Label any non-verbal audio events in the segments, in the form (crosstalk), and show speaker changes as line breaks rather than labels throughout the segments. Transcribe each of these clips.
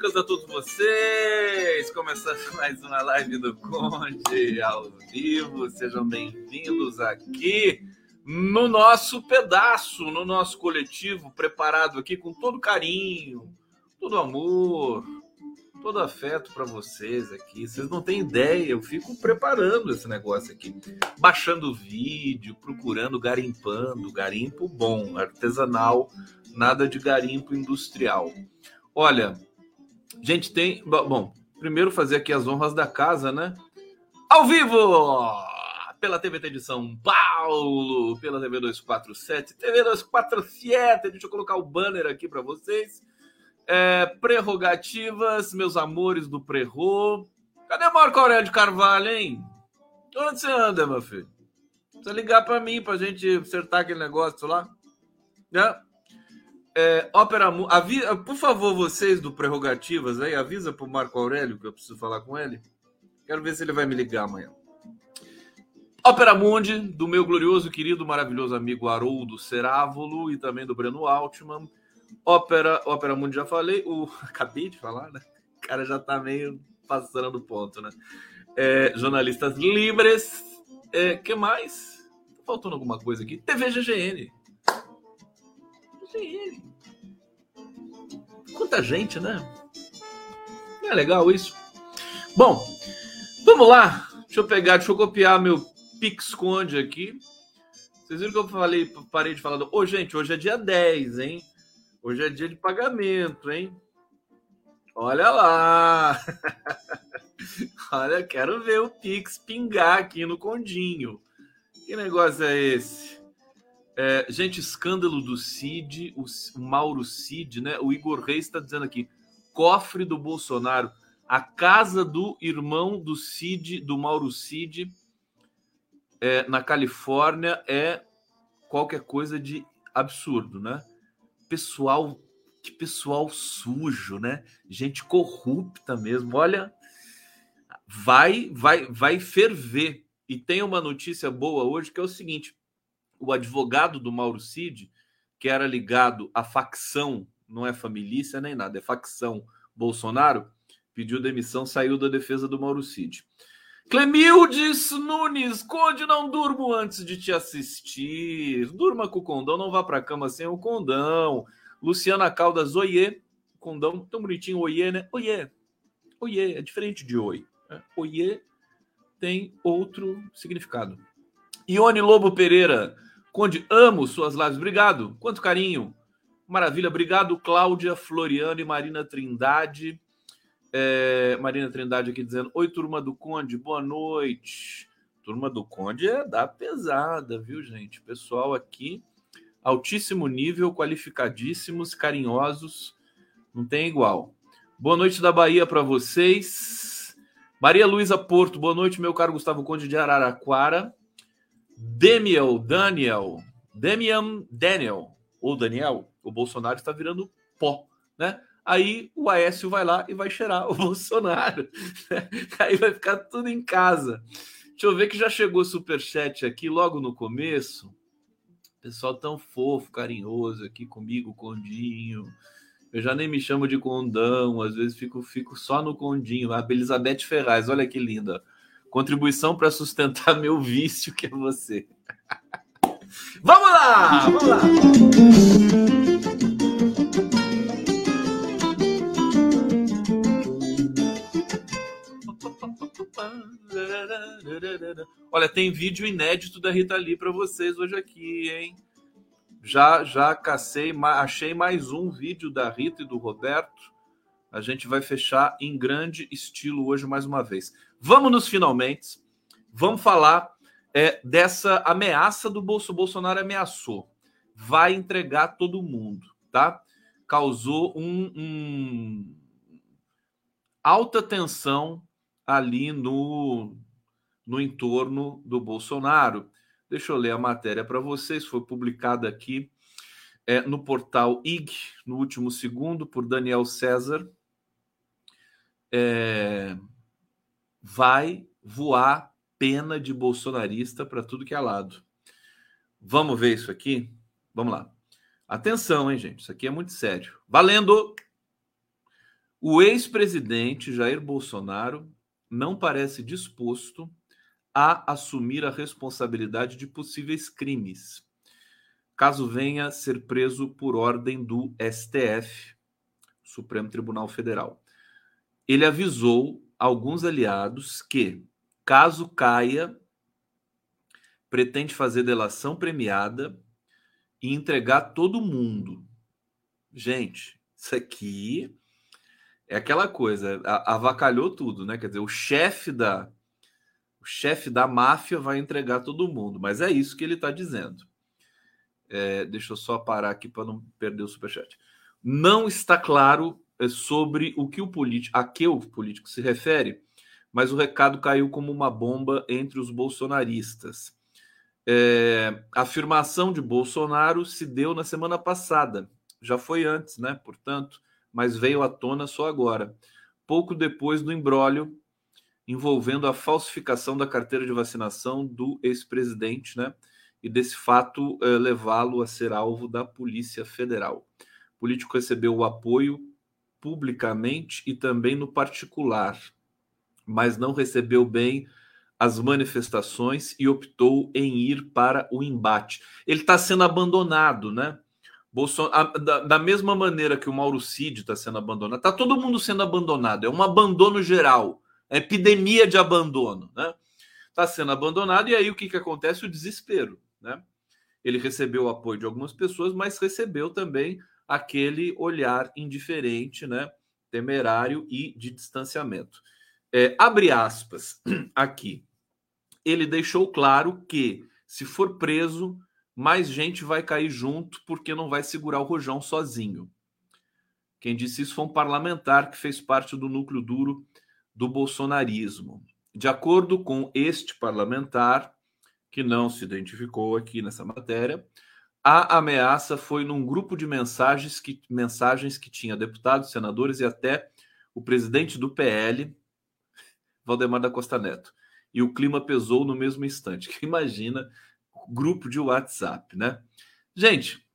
democráticas a todos vocês! Começando (laughs) mais uma live do Conde ao vivo. Sejam bem-vindos aqui no nosso pedaço, no nosso coletivo, preparado aqui com todo carinho, todo amor, todo afeto para vocês aqui. Vocês não têm ideia, eu fico preparando esse negócio aqui, baixando vídeo, procurando, garimpando, garimpo bom, artesanal, nada de garimpo industrial. Olha, gente tem, bom, primeiro fazer aqui as honras da casa, né? Ao vivo! Pela TVT de São Paulo, pela TV 247, TV 247, deixa eu colocar o banner aqui para vocês é, prerrogativas, meus amores do prerro. Cadê Marco Aurélio de Carvalho, hein? Onde você anda, meu filho? Precisa ligar para mim para gente acertar aquele negócio lá. Né? É, ópera, avisa, por favor, vocês do Prerrogativas aí, avisa pro Marco Aurélio que eu preciso falar com ele. Quero ver se ele vai me ligar amanhã. Ópera Mundi, do meu glorioso, querido, maravilhoso amigo Haroldo Cerávolo e também do Breno Altman. Ópera, Ópera Mundi já falei, o (laughs) acabei de falar, né? O cara já tá meio passando do ponto, né? É, jornalistas livres, é, que mais? Tá faltando alguma coisa aqui? TV GGN. GGN. Quanta gente, né? É legal isso. Bom, vamos lá. Deixa eu pegar, deixa eu copiar meu Pixconde aqui. Vocês viram que eu falei, parei de falar. Ô, oh, gente, hoje é dia 10, hein? Hoje é dia de pagamento, hein? Olha lá! (laughs) Olha, quero ver o Pix pingar aqui no Condinho. Que negócio é esse? É, gente, escândalo do Cid, o, o Mauro Cid, né? O Igor Reis está dizendo aqui: cofre do Bolsonaro. A casa do irmão do Cid, do Mauro Cid, é, na Califórnia, é qualquer coisa de absurdo, né? pessoal, que pessoal sujo, né? Gente corrupta mesmo. Olha, vai, vai, vai ferver. E tem uma notícia boa hoje que é o seguinte: o advogado do Mauro Cid, que era ligado à facção, não é família nem nada, é facção Bolsonaro, pediu demissão, saiu da defesa do Mauro Cid. Clemildes Nunes, Conde, não durmo antes de te assistir. Durma com o condão, não vá para cama sem o condão. Luciana Caldas, oiê. Condão, tão bonitinho, oiê, né? Oiê. Oiê, é diferente de oi. Né? Oiê tem outro significado. Ione Lobo Pereira, Conde, amo suas lives. Obrigado. Quanto carinho. Maravilha. Obrigado, Cláudia, Floriano e Marina Trindade. É, Marina Trindade aqui dizendo: Oi, turma do Conde, boa noite. Turma do Conde é da pesada, viu, gente? Pessoal aqui, altíssimo nível, qualificadíssimos, carinhosos, não tem igual. Boa noite da Bahia para vocês. Maria Luísa Porto, boa noite, meu caro Gustavo Conde de Araraquara. Demiel, Daniel, Demian Daniel, ou Daniel, o Bolsonaro está virando pó, né? aí o Aécio vai lá e vai cheirar o (laughs) Bolsonaro. aí vai ficar tudo em casa. Deixa eu ver que já chegou super chat aqui logo no começo. Pessoal tão fofo, carinhoso aqui comigo, Condinho. Eu já nem me chamo de Condão, às vezes fico, fico só no Condinho. A Elizabeth Ferraz, olha que linda. Contribuição para sustentar meu vício, que é você. vamos lá! Vamos lá! Olha, tem vídeo inédito da Rita Lee para vocês hoje aqui, hein? Já já cacei, achei mais um vídeo da Rita e do Roberto. A gente vai fechar em grande estilo hoje mais uma vez. Vamos nos finalmente. Vamos falar é, dessa ameaça do Bolso. Bolsonaro ameaçou. Vai entregar todo mundo, tá? Causou um, um alta tensão ali no no entorno do Bolsonaro. Deixa eu ler a matéria para vocês, foi publicada aqui é, no portal IG, no último segundo, por Daniel César. É, vai voar pena de bolsonarista para tudo que é lado. Vamos ver isso aqui? Vamos lá. Atenção, hein, gente? Isso aqui é muito sério. Valendo! O ex-presidente Jair Bolsonaro não parece disposto a assumir a responsabilidade de possíveis crimes, caso venha ser preso por ordem do STF, Supremo Tribunal Federal. Ele avisou alguns aliados que, caso caia, pretende fazer delação premiada e entregar todo mundo. Gente, isso aqui é aquela coisa, avacalhou tudo, né? Quer dizer, o chefe da o chefe da máfia vai entregar todo mundo, mas é isso que ele está dizendo. É, deixa eu só parar aqui para não perder o superchat. Não está claro sobre o que o político, a que o político se refere, mas o recado caiu como uma bomba entre os bolsonaristas. É, a afirmação de Bolsonaro se deu na semana passada, já foi antes, né? Portanto, mas veio à tona só agora, pouco depois do embrólio envolvendo a falsificação da carteira de vacinação do ex-presidente, né? E desse fato eh, levá-lo a ser alvo da Polícia Federal. O político recebeu o apoio publicamente e também no particular, mas não recebeu bem as manifestações e optou em ir para o embate. Ele está sendo abandonado, né? Bolsonaro, da, da, mesma maneira que o Mauro Cid está sendo abandonado, está todo mundo sendo abandonado, é um abandono geral, é epidemia de abandono, né? Está sendo abandonado, e aí o que, que acontece? O desespero, né? Ele recebeu o apoio de algumas pessoas, mas recebeu também aquele olhar indiferente, né? Temerário e de distanciamento. É, abre aspas (clears throat) aqui. Ele deixou claro que, se for preso, mais gente vai cair junto porque não vai segurar o rojão sozinho. Quem disse isso foi um parlamentar que fez parte do núcleo duro do bolsonarismo. De acordo com este parlamentar, que não se identificou aqui nessa matéria, a ameaça foi num grupo de mensagens que, mensagens que tinha deputados, senadores e até o presidente do PL, Valdemar da Costa Neto. E o clima pesou no mesmo instante. (laughs) Imagina grupo de WhatsApp, né? Gente,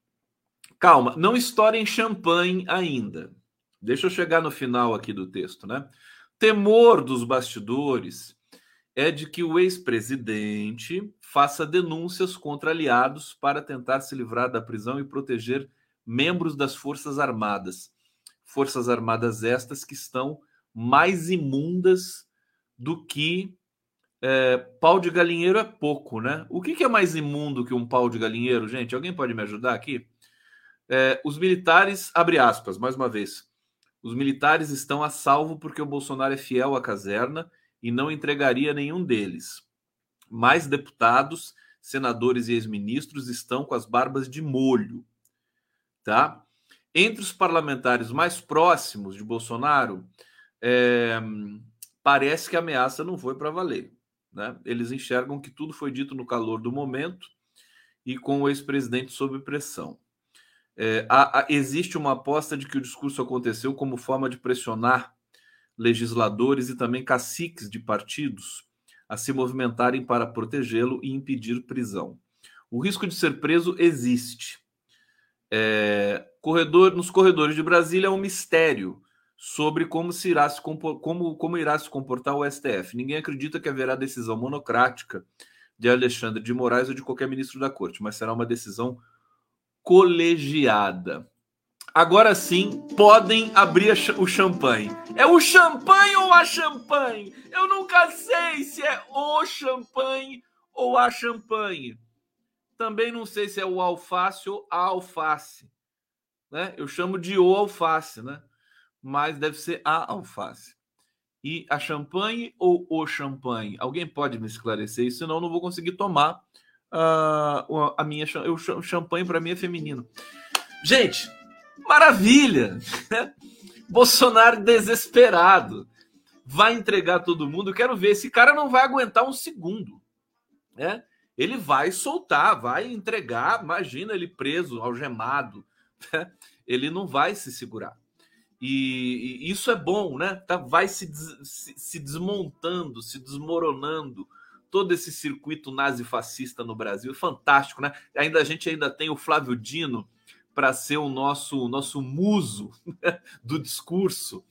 calma, não estourem champanhe ainda. Deixa eu chegar no final aqui do texto, né? Temor dos bastidores é de que o ex-presidente faça denúncias contra aliados para tentar se livrar da prisão e proteger membros das Forças Armadas. Forças Armadas estas que estão mais imundas do que é, pau de galinheiro é pouco, né? O que, que, é mais imundo que um pau de galinheiro, gente? Alguém pode me ajudar aqui? É, os militares, abre aspas, mais uma vez. Os militares estão a salvo porque o Bolsonaro é fiel à caserna e não entregaria nenhum deles. Mais deputados, senadores e ex-ministros estão com as barbas de molho, tá? Entre os parlamentares mais próximos de Bolsonaro, é, parece que a ameaça não foi para valer. Né? Eles enxergam que tudo foi dito no calor do momento e com o ex-presidente sob pressão. É, existe uma aposta de que o discurso aconteceu como forma de pressionar legisladores e também caciques de partidos a se movimentarem para protegê-lo e impedir prisão. O risco de ser preso existe. É, corredor, nos corredores de Brasília é um mistério sobre como, se irá se como, como irá se comportar o STF. Ninguém acredita que haverá decisão monocrática de Alexandre de Moraes ou de qualquer ministro da corte, mas será uma decisão colegiada. Agora sim, podem abrir o champanhe. É o champanhe ou a champanhe? Eu nunca sei se é o champanhe ou a champanhe. Também não sei se é o alface ou a alface. Né? Eu chamo de o alface, né? mas deve ser a alface. E a champanhe ou o champanhe? Alguém pode me esclarecer isso? Senão eu não vou conseguir tomar uh, a minha o champanhe para mim é feminino. Gente, maravilha! Bolsonaro desesperado. Vai entregar todo mundo. Quero ver. Esse cara não vai aguentar um segundo. Né? Ele vai soltar, vai entregar. Imagina ele preso, algemado. Né? Ele não vai se segurar. E, e, isso é bom, né? Tá, vai se, se, se, desmontando, se desmoronando todo esse circuito nazifascista no Brasil. Fantástico, né? Ainda a gente ainda tem o Flávio Dino para ser o nosso nosso muso (laughs) do discurso.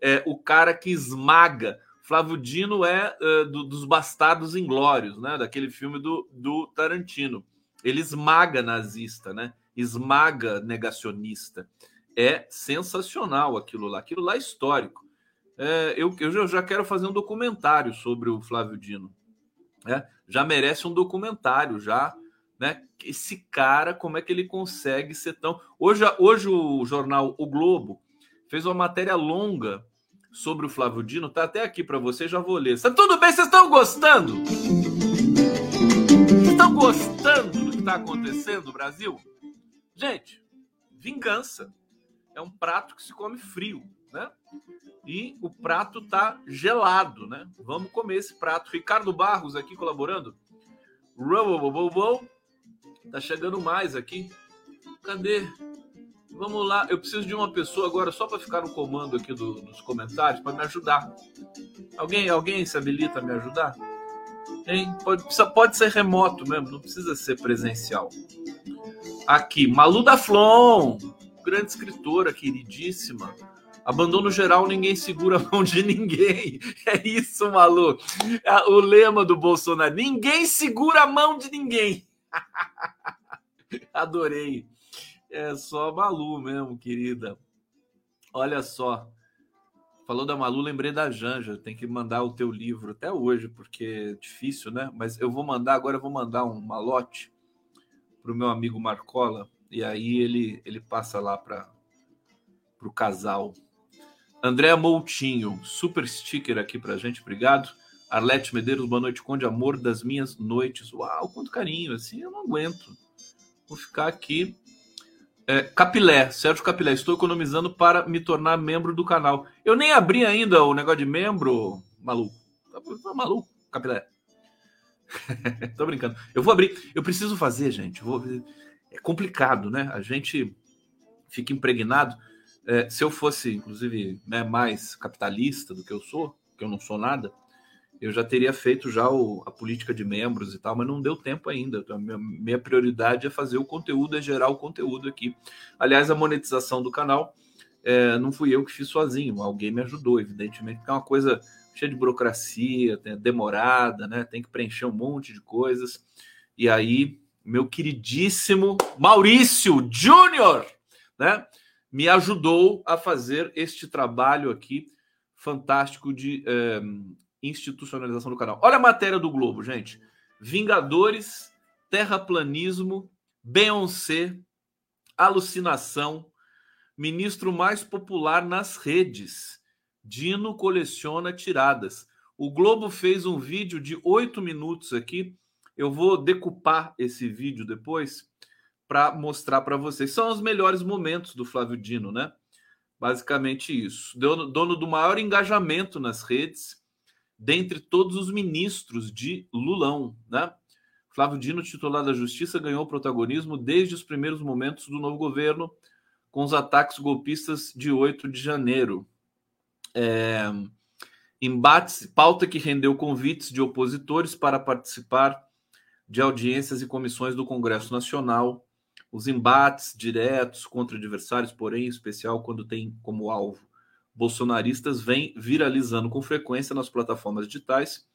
É o cara que esmaga. Flávio Dino é uh, do, dos Bastardos Inglórios, né? Daquele filme do, do Tarantino. Ele esmaga nazista, né? Esmaga negacionista. É sensacional aquilo lá. Aquilo lá é histórico. É, eu, eu já quero fazer um documentário sobre o Flávio Dino. É, já merece um documentário, já né? Esse cara, como é que ele consegue ser tão. Hoje, hoje o jornal O Globo fez uma matéria longa sobre o Flávio Dino, tá até aqui para você, já vou ler. Tá tudo bem? Vocês estão gostando? Estão gostando do que está acontecendo no Brasil? Gente, vingança é um prato que se come frio, né? E o prato tá gelado, né? Vamos comer esse prato. Ricardo Barros aqui colaborando. Tá chegando mais aqui. Cadê? Vamos lá. Eu preciso de uma pessoa agora só para ficar no comando aqui do, dos comentários para me ajudar. Alguém, alguém se habilita a me ajudar? Hein? Pode, pode ser remoto mesmo, não precisa ser presencial. Aqui, Malu da Flon, grande escritora, queridíssima. Abandono geral, ninguém segura a mão de ninguém. (laughs) É isso, Malu. É o lema do Bolsonaro: ninguém segura a mão de ninguém. (laughs) (laughs) Adorei. É só Malu mesmo, querida. Olha só. Falou da Malu, lembrei da Janja. Tem que mandar o teu livro até hoje, porque é difícil, né? Mas eu vou mandar, agora eu vou mandar um malote para o meu amigo Marcola. E aí ele, ele passa lá para o casal. André Moutinho, super sticker aqui para gente, obrigado. Arlete Medeiros, boa noite, Conde Amor das minhas noites. Uau, quanto carinho, assim eu não aguento. Vou ficar aqui. É, Capilé, Sérgio Capilé, estou economizando para me tornar membro do canal. Eu nem abri ainda o negócio de membro, maluco. Tá maluco, Capilé. (laughs) Tô brincando. Eu vou abrir. Eu preciso fazer, gente. Vou... É complicado, né? A gente fica impregnado. É, se eu fosse, inclusive, né, mais capitalista do que eu sou, que eu não sou nada, eu já teria feito já o, a política de membros e tal, mas não deu tempo ainda. Então, minha, minha, prioridade é fazer o conteúdo, é gerar o conteúdo aqui. Aliás, a monetização do canal é, não fui eu que fiz sozinho, alguém me ajudou, evidentemente, é uma coisa cheia de burocracia, demorada, né? Tem que preencher um monte de coisas. E aí, meu queridíssimo Maurício Júnior, né? Me ajudou a fazer este trabalho aqui fantástico de é, institucionalização do canal. Olha a matéria do Globo, gente. Vingadores, terraplanismo, Beyoncé, alucinação, ministro mais popular nas redes. Dino coleciona tiradas. O Globo fez um vídeo de oito minutos aqui. Eu vou decupar esse vídeo depois para mostrar para vocês. São os melhores momentos do Flávio Dino, né? Basicamente isso. Dono, dono do maior engajamento nas redes dentre todos os ministros de Lulão, né? Flávio Dino, titular da Justiça, ganhou protagonismo desde os primeiros momentos do novo governo, com os ataques golpistas de 8 de janeiro. É, embates, pauta que rendeu convites de opositores para participar de audiências e comissões do Congresso Nacional, os embates diretos contra adversários, porém, em especial quando tem como alvo bolsonaristas vêm viralizando com frequência nas plataformas digitais,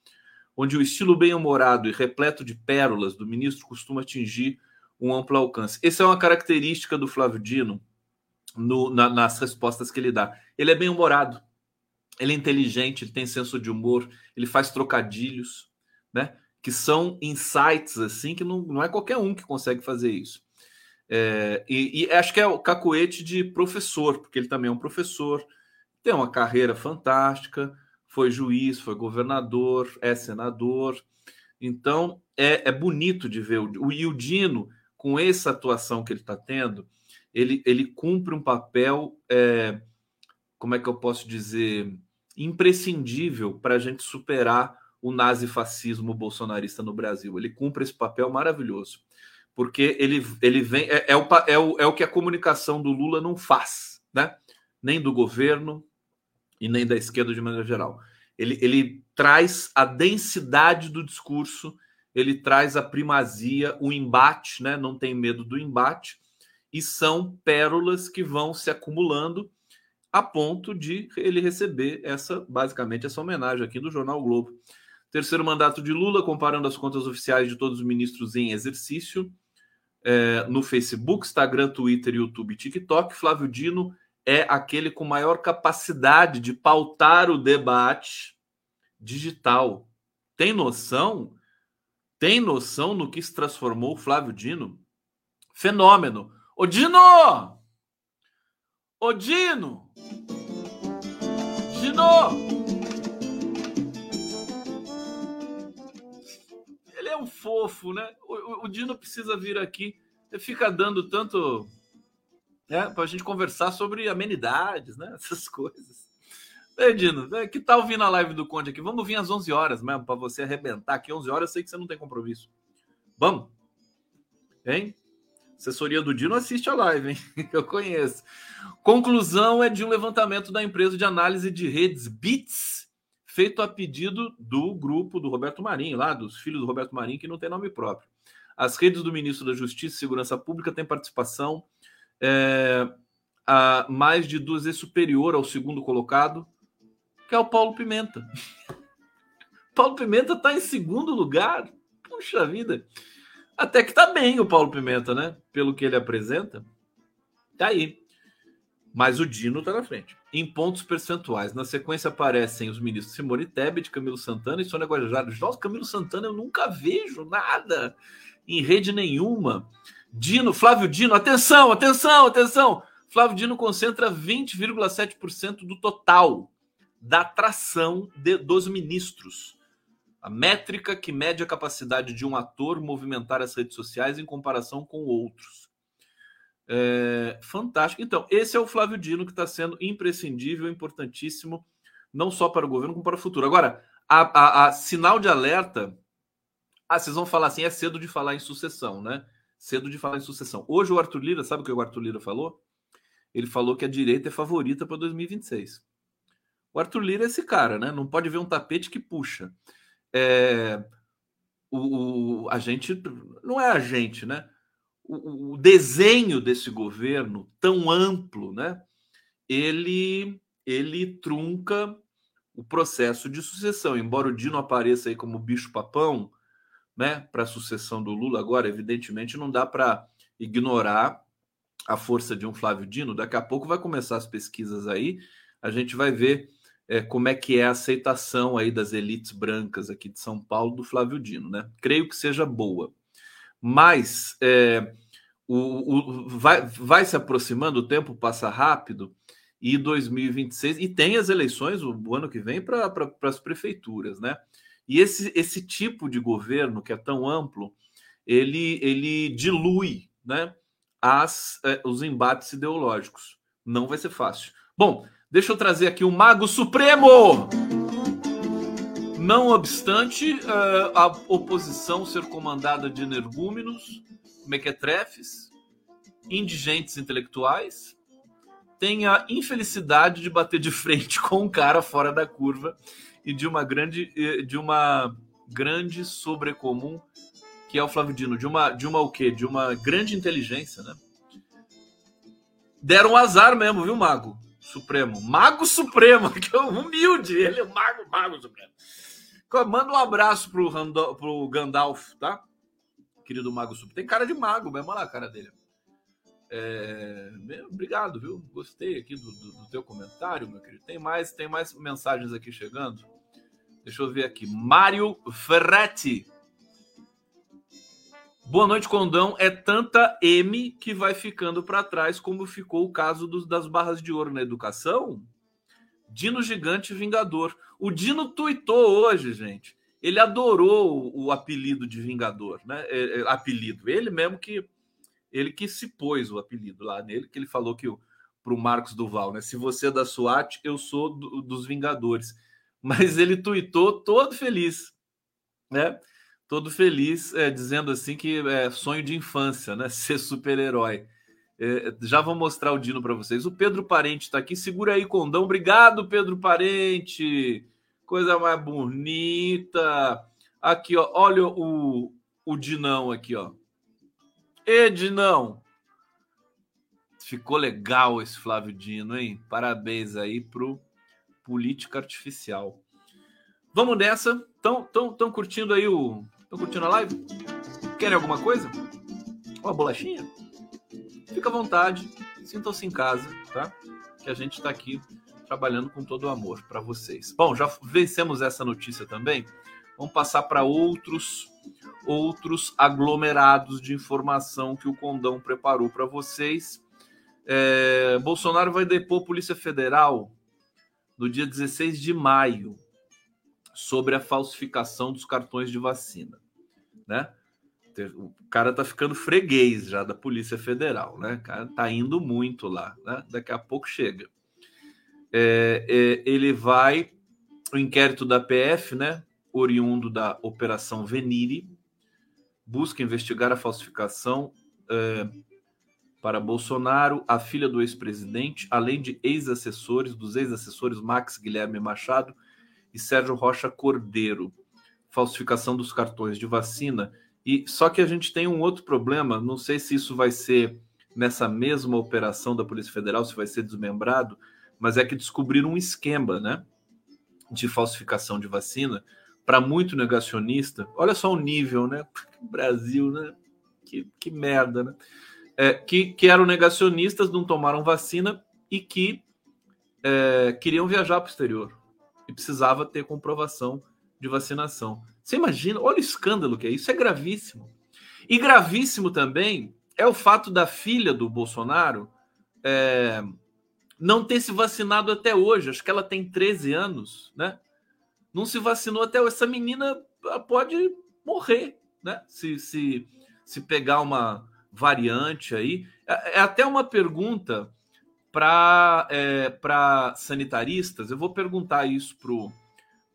onde o estilo bem-humorado e repleto de pérolas do ministro costuma atingir um amplo alcance. Essa é uma característica do Flávio Dino no, na, nas respostas que ele dá. Ele é bem-humorado, ele é inteligente, ele tem senso de humor, ele faz trocadilhos, né? Que são insights assim que não, não é qualquer um que consegue fazer isso. É, e, e acho que é o cacuete de professor, porque ele também é um professor, tem uma carreira fantástica, foi juiz, foi governador, é senador. Então, é, é bonito de ver. O, o Dino, com essa atuação que ele está tendo, ele, ele cumpre um papel, é, como é que eu posso dizer, imprescindível para a gente superar o nazifascismo bolsonarista no Brasil. Ele cumpre esse papel maravilhoso, porque ele, ele vem. É, é, o, é, o, é o que a comunicação do Lula não faz, né? Nem do governo, e nem da esquerda de maneira geral. Ele, ele traz a densidade do discurso, ele traz a primazia, o embate, né? não tem medo do embate, E são pérolas que vão se acumulando a ponto de ele receber essa, basicamente, essa homenagem aqui do Jornal Globo. Terceiro mandato de Lula, comparando as contas oficiais de todos os ministros em exercício é, no Facebook, Instagram, Twitter, YouTube e TikTok. Flávio Dino é aquele com maior capacidade de pautar o debate digital. Tem noção? Tem noção no que se transformou o Flávio Dino? Fenômeno. Ô Dino! Ô Dino! Dino! Ele é um fofo, né? O, o Dino precisa vir aqui. Ele fica dando tanto. Né, para a gente conversar sobre amenidades, né? (laughs) Essas coisas. Ei, Dino, que tal vir na live do Conde aqui? Vamos vir às 11 horas mesmo, para você arrebentar aqui. 11 horas eu sei que você não tem compromisso. Vamos? Hein? Assessoria do Dino assiste a live, hein? (laughs) Eu conheço. Conclusão é de um levantamento da empresa de análise de redes Bits, feito a pedido do grupo do Roberto Marinho, lá dos filhos do Roberto Marinho, que não tem nome próprio. As redes do ministro da Justiça e Segurança Pública têm participação é, a mais de duas vezes superior ao segundo colocado, que é o Paulo Pimenta. (laughs) Paulo Pimenta está em segundo lugar. Puxa vida. Até que tá bem o Paulo Pimenta, né? Pelo que ele apresenta. Tá aí. Mas o Dino tá na frente. Em pontos percentuais. Na sequência aparecem os ministros Simone Tebet, Camilo Santana e Sônia Guajajara. Nossa, Camilo Santana eu nunca vejo nada em rede nenhuma. Dino, Flávio Dino, atenção, atenção, atenção. Flávio Dino concentra 20,7% do total da atração de, dos ministros. A métrica que mede a capacidade de um ator movimentar as redes sociais em comparação com outros. É, fantástico. Então, esse é o Flávio Dino que está sendo imprescindível, importantíssimo, não só para o governo, como para o futuro. Agora, a, a, a sinal de alerta. Ah, vocês vão falar assim: é cedo de falar em sucessão, né? Cedo de falar em sucessão. Hoje o Arthur Lira, sabe o que o Arthur Lira falou? Ele falou que a direita é favorita para 2026. O Arthur Lira é esse cara, né? Não pode ver um tapete que puxa. É, o, o, a gente não é a gente, né? O, o, desenho desse governo tão amplo, né? Ele ele trunca o processo de sucessão. Embora o Dino apareça aí como bicho papão, né? Para a sucessão do Lula agora, evidentemente não dá para ignorar a força de um Flávio Dino. Daqui a pouco vai começar as pesquisas aí, a gente vai ver é, como é que é a aceitação aí das elites brancas aqui de São Paulo do Flávio Dino, né? Creio que seja boa. Mas é, o, o, vai, vai se aproximando, o tempo passa rápido, e 2026, e tem as eleições o, o ano que vem para pra, as prefeituras, né? E esse, esse tipo de governo que é tão amplo, ele, ele dilui né, as, é, os embates ideológicos. Não vai ser fácil. Bom, Deixa eu trazer aqui o Mago Supremo. Não obstante uh, a oposição ser comandada de energúmenos, mequetrefes, indigentes intelectuais, tem a infelicidade de bater de frente (laughs) com um cara fora da curva e de uma grande, de uma grande sobrecomum que é o Flávio Dino, de uma, de uma o quê? De uma grande inteligência, né? Deram azar mesmo, viu, Mago? Supremo. Mago Supremo, (laughs) que é humilde. Ele é Mago, Mago Supremo. Manda um abraço pro, Randolph, pro Gandalf, tá? Querido Mago Supremo. Tem cara de mago mesmo, lá a cara dele. É... Obrigado, viu? Gostei aqui do, do, do, teu comentário, meu querido. Tem mais, tem mais mensagens aqui chegando. Deixa eu ver aqui. Mário Ferretti. Boa noite, Condão. É tanta M que vai ficando para trás, como ficou o caso dos, das barras de ouro na educação. Dino Gigante Vingador. O Dino tuitou hoje, gente. Ele adorou o, o apelido de Vingador, né? É, é, apelido. Ele mesmo que ele que se pôs o apelido lá nele, que ele falou que para o Marcos Duval, né? Se você é da SWAT, eu sou do, dos Vingadores. Mas ele tuitou todo feliz, né? todo feliz, é, dizendo assim que é sonho de infância, né? (laughs) Ser super-herói. É, já vou mostrar o Dino para vocês. O Pedro Parente está aqui. Segura aí, Condão. Obrigado, Pedro Parente. Coisa mais bonita. Aqui, ó. Olha o, o Dinão aqui, ó. E Dinão. Ficou legal esse Flávio Dino, hein? Parabéns aí pro Política Artificial. Vamos nessa. Estão tão, tão curtindo aí o. Estão curtindo a live? Querem alguma coisa? Uma bolachinha? Fica à vontade, sintam-se em casa, tá? Que a gente está aqui trabalhando com todo o amor para vocês. Bom, já vencemos essa notícia também. Vamos passar para outros outros aglomerados de informação que o Condão preparou para vocês. É, Bolsonaro vai depor Polícia Federal no dia 16 de maio sobre a falsificação dos cartões de vacina, né? O cara tá ficando freguês já da Polícia Federal, né? O cara tá indo muito lá, né? Daqui a pouco chega. É, é, ele vai, o inquérito da PF, né? Oriundo da Operação Venire, busca investigar a falsificação é, para Bolsonaro, a filha do ex-presidente, além de ex-assessores, dos ex-assessores Max Guilherme Machado e Sérgio Rocha Cordeiro. Falsificação dos cartões de vacina e só que a gente tem um outro problema, não sei se isso vai ser nessa mesma operação da Polícia Federal, se vai ser desmembrado, mas é que descobriram um esquema, né, de falsificação de vacina para muito negacionista. Olha só o nível, né? (laughs) Brasil, né? Que, que merda, né? É, que, que eram negacionistas, não tomaram vacina e que é, queriam viajar para o exterior e precisava ter comprovação de vacinação. Você imagina? Olha o escândalo que é isso, é gravíssimo. E gravíssimo também é o fato da filha do Bolsonaro é, não ter se vacinado até hoje. Acho que ela tem 13 anos, né? Não se vacinou até hoje. Essa menina pode morrer, né? Se, se, se pegar uma variante aí. É, é até uma pergunta para é, sanitaristas. Eu vou perguntar isso pro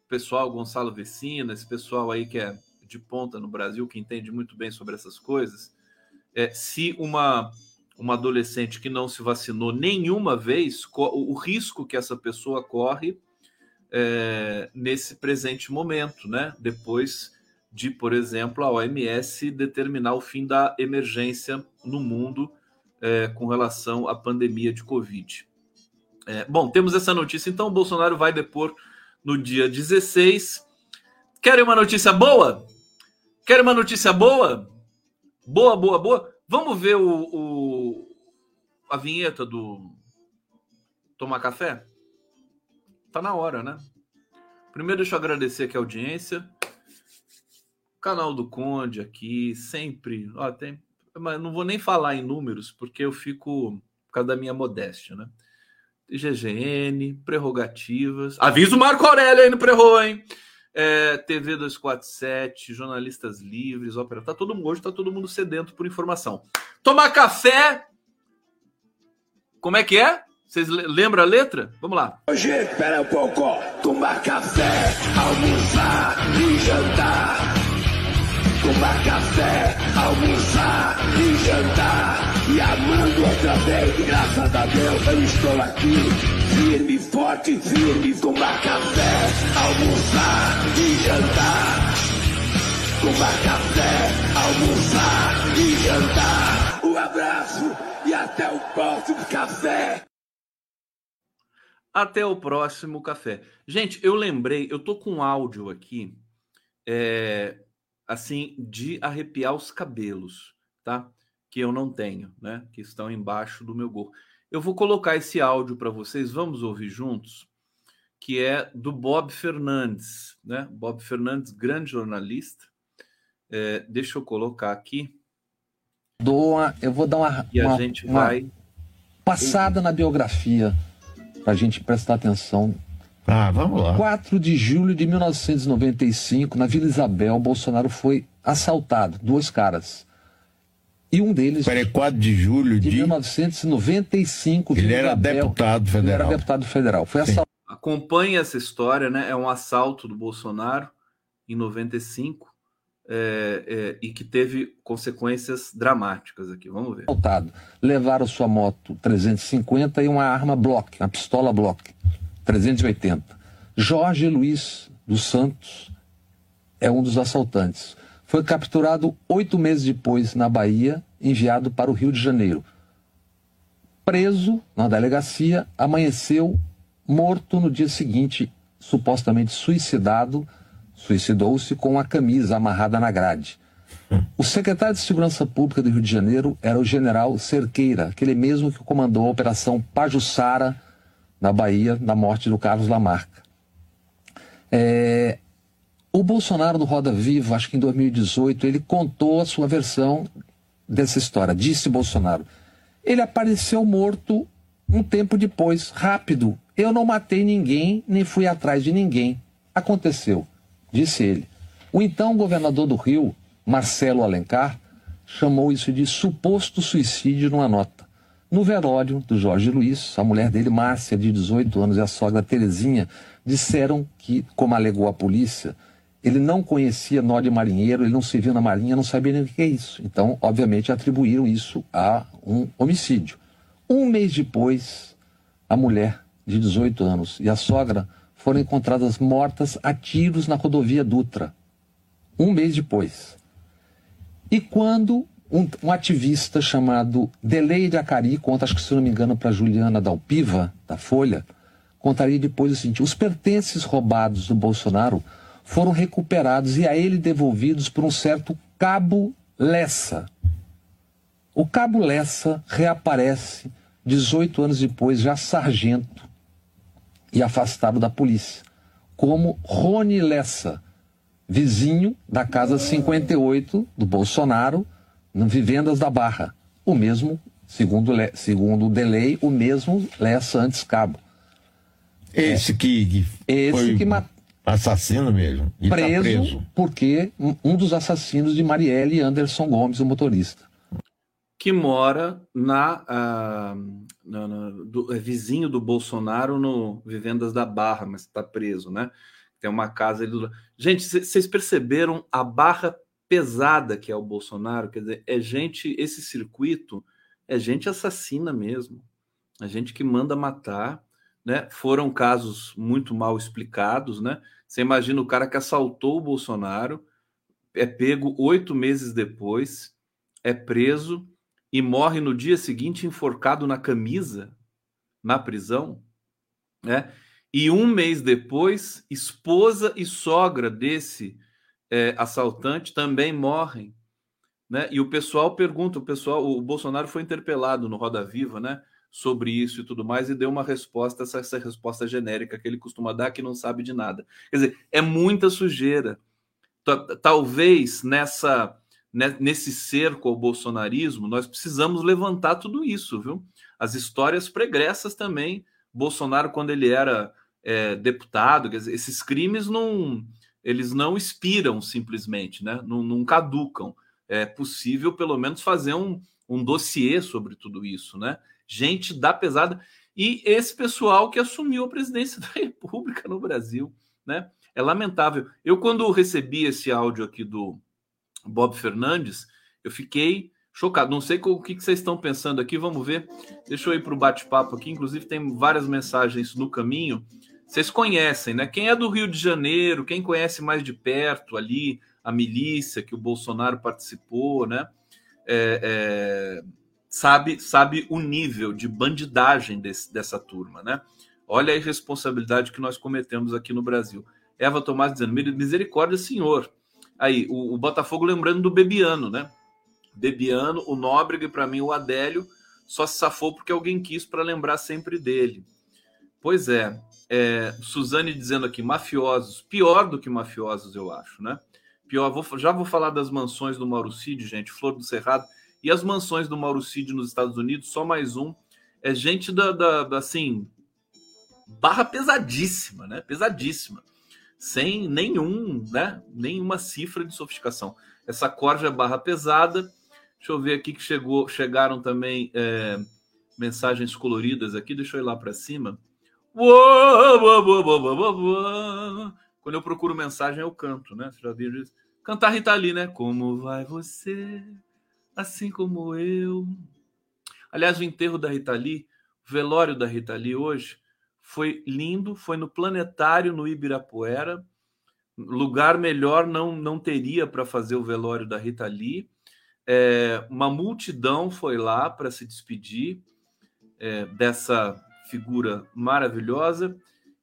pessoal, Gonçalo Vecina, esse pessoal aí que é de ponta no Brasil, que entende muito bem sobre essas coisas, é, se uma, uma adolescente que não se vacinou nenhuma vez, o risco que essa pessoa corre é, nesse presente momento, né? Depois de, por exemplo, a OMS determinar o fim da emergência no mundo é, com relação à pandemia de Covid. É, bom, temos essa notícia, então o Bolsonaro vai depor no dia 16. Querem uma notícia boa? Querem uma notícia boa? Boa, boa, boa. Vamos ver o, o a vinheta do Tomar Café? Tá na hora, né? Primeiro, deixa eu agradecer aqui a audiência. Canal do Conde aqui, sempre. Ó, tem, mas não vou nem falar em números, porque eu fico por causa da minha modéstia, né? GGN, prerrogativas. Avisa o Marco Aurélio aí no Prerro, hein? É, TV 247, jornalistas livres, ópera. Tá todo mundo, hoje tá todo mundo sedento por informação. Tomar café. Como é que é? Vocês lembram a letra? Vamos lá.
Hoje, espera um pouco. Tomar café, almoçar e jantar. Tomar café, almoçar e jantar. E amando outra vez, graças a Deus eu estou aqui. Firme, forte, firme, tomar café, almoçar e jantar. Tomar café, almoçar e jantar. Um abraço e até o próximo café.
Até o próximo café. Gente, eu lembrei, eu tô com um áudio aqui. É, assim, de arrepiar os cabelos, tá? Que eu não tenho, né? Que estão embaixo do meu gorro. Eu vou colocar esse áudio para vocês, vamos ouvir juntos, que é do Bob Fernandes, né? Bob Fernandes, grande jornalista. É, deixa eu colocar aqui.
Dou uma, eu vou dar uma,
e a
uma,
gente
uma
vai
passada na biografia para a gente prestar atenção
ah, vamos lá.
4 de julho de 1995, na Vila Isabel, Bolsonaro foi assaltado. Dois caras. E um deles.
Peraí, 4 de julho
de.
de
1995.
Ele
Vila
era
Isabel,
deputado
Ele
federal.
era deputado federal. Foi
Sim.
assaltado.
acompanhe essa história, né? É um assalto do Bolsonaro em 95 é, é, e que teve consequências dramáticas aqui. Vamos ver.
assaltado. Levaram sua moto 350 e uma arma Block, uma pistola Block 380. Jorge Luiz dos Santos é um dos assaltantes. Foi capturado oito meses depois na Bahia, enviado para o Rio de Janeiro. preso na delegacia, amanheceu morto no dia seguinte, supostamente suicidado, suicidou-se com a camisa amarrada na grade. O secretário de Segurança Pública do Rio de Janeiro era o general Cerqueira, aquele mesmo que comandou a Operação Pajussara na Bahia, na morte do Carlos Lamarca. É, o Bolsonaro no Roda Viva, acho que em 2018, ele contou a sua versão dessa história. Disse Bolsonaro: ele apareceu morto um tempo depois, rápido. Eu não matei ninguém, nem fui atrás de ninguém. Aconteceu, disse ele. O então governador do Rio, Marcelo Alencar, chamou isso de suposto suicídio numa nota. No velório do Jorge Luiz, a mulher dele, Márcia, de 18 anos, e a sogra Terezinha disseram que, como alegou a polícia, ele não conhecia nó de marinheiro, ele não se viu na marinha, não sabia nem o que é isso. Então, obviamente, atribuíram isso a um homicídio. Um mês depois, a mulher de 18 anos e a sogra foram encontradas mortas a tiros na rodovia Dutra. Um mês depois. E quando um, um ativista chamado Delei de Acari conta, acho que se não me engano, para Juliana Dalpiva, da Folha, contaria depois o seguinte: os pertences roubados do Bolsonaro foram recuperados e a ele devolvidos por um certo Cabo Lessa. O Cabo Lessa reaparece 18 anos depois, já sargento e afastado da polícia, como Rony Lessa, vizinho da casa 58 do Bolsonaro, Vivendas da Barra. O mesmo, segundo, segundo o Delay, o mesmo Lessa antes Cabo.
Esse que, que
esse que matou
Assassino mesmo.
E preso, tá preso. porque um dos assassinos de Marielle Anderson Gomes, o motorista.
Que mora na, uh, na, na do, é vizinho do Bolsonaro no Vivendas da Barra, mas está preso, né? Tem uma casa ali do. Gente, vocês perceberam a barra pesada que é o Bolsonaro? Quer dizer, é gente, esse circuito é gente assassina mesmo. É gente que manda matar né? Foram casos muito mal explicados, né? Você imagina o cara que assaltou o Bolsonaro, é pego oito meses depois, é preso e morre no dia seguinte enforcado na camisa, na prisão, né? E um mês depois, esposa e sogra desse é, assaltante também morrem, né? E o pessoal pergunta, o pessoal, o Bolsonaro foi interpelado no Roda Viva, né? sobre isso e tudo mais, e deu uma resposta, essa, essa resposta genérica que ele costuma dar, que não sabe de nada. Quer dizer, é muita sujeira. Talvez nessa né, nesse cerco ao bolsonarismo, nós precisamos levantar tudo isso, viu? As histórias pregressas também. Bolsonaro, quando ele era é, deputado, dizer, esses crimes não eles não expiram simplesmente, né? Não, não, caducam. É possível, pelo menos, fazer um, um dossiê sobre tudo isso, né? gente da pesada, e esse pessoal que assumiu a presidência (laughs) da República no Brasil, né? É lamentável. Eu, quando recebi esse áudio aqui do Bob Fernandes, eu fiquei chocado. Não sei o que vocês estão pensando aqui, vamos ver. Deixa eu ir para o bate-papo aqui. Inclusive, tem várias mensagens no caminho. Vocês conhecem, né? Quem é do Rio de Janeiro, quem conhece mais de perto ali a milícia que o Bolsonaro participou, né? É, é, sabe, sabe o nível de bandidagem desse, dessa turma, né? Olha a irresponsabilidade que nós cometemos aqui no Brasil. Eva Tomás dizendo, misericórdia, senhor. Aí, o, o Botafogo lembrando do Bebiano, né? Bebiano, o Nóbrega e para mim o Adélio só se safou porque alguém quis para lembrar sempre dele. Pois é, é, Suzane dizendo aqui, mafiosos, pior do que mafiosos, eu acho, né? Pior, vou, já vou falar das mansões do Mauro Cid, gente, Flor do Cerrado. E as mansões do Mauro Cid nos Estados Unidos, só mais um. É gente da, da, da assim, barra pesadíssima, né? Pesadíssima. Sem nenhum, né? Nenhuma cifra de sofisticação. Essa corja é barra pesada. Deixa eu ver aqui que chegou, chegaram também é, mensagens coloridas aqui. Deixa eu ir lá para cima. Quando eu procuro mensagem, eu canto, né? Você já viu isso? Cantar Rita Lee, né? Como vai você? assim como eu. Aliás, o enterro da Rita Lee, o velório da Rita Lee hoje, foi lindo, foi no planetário no Ibirapuera. Lugar melhor não, não teria para fazer o velório da Rita Lee. É, uma multidão foi lá para se despedir. é, dessa figura maravilhosa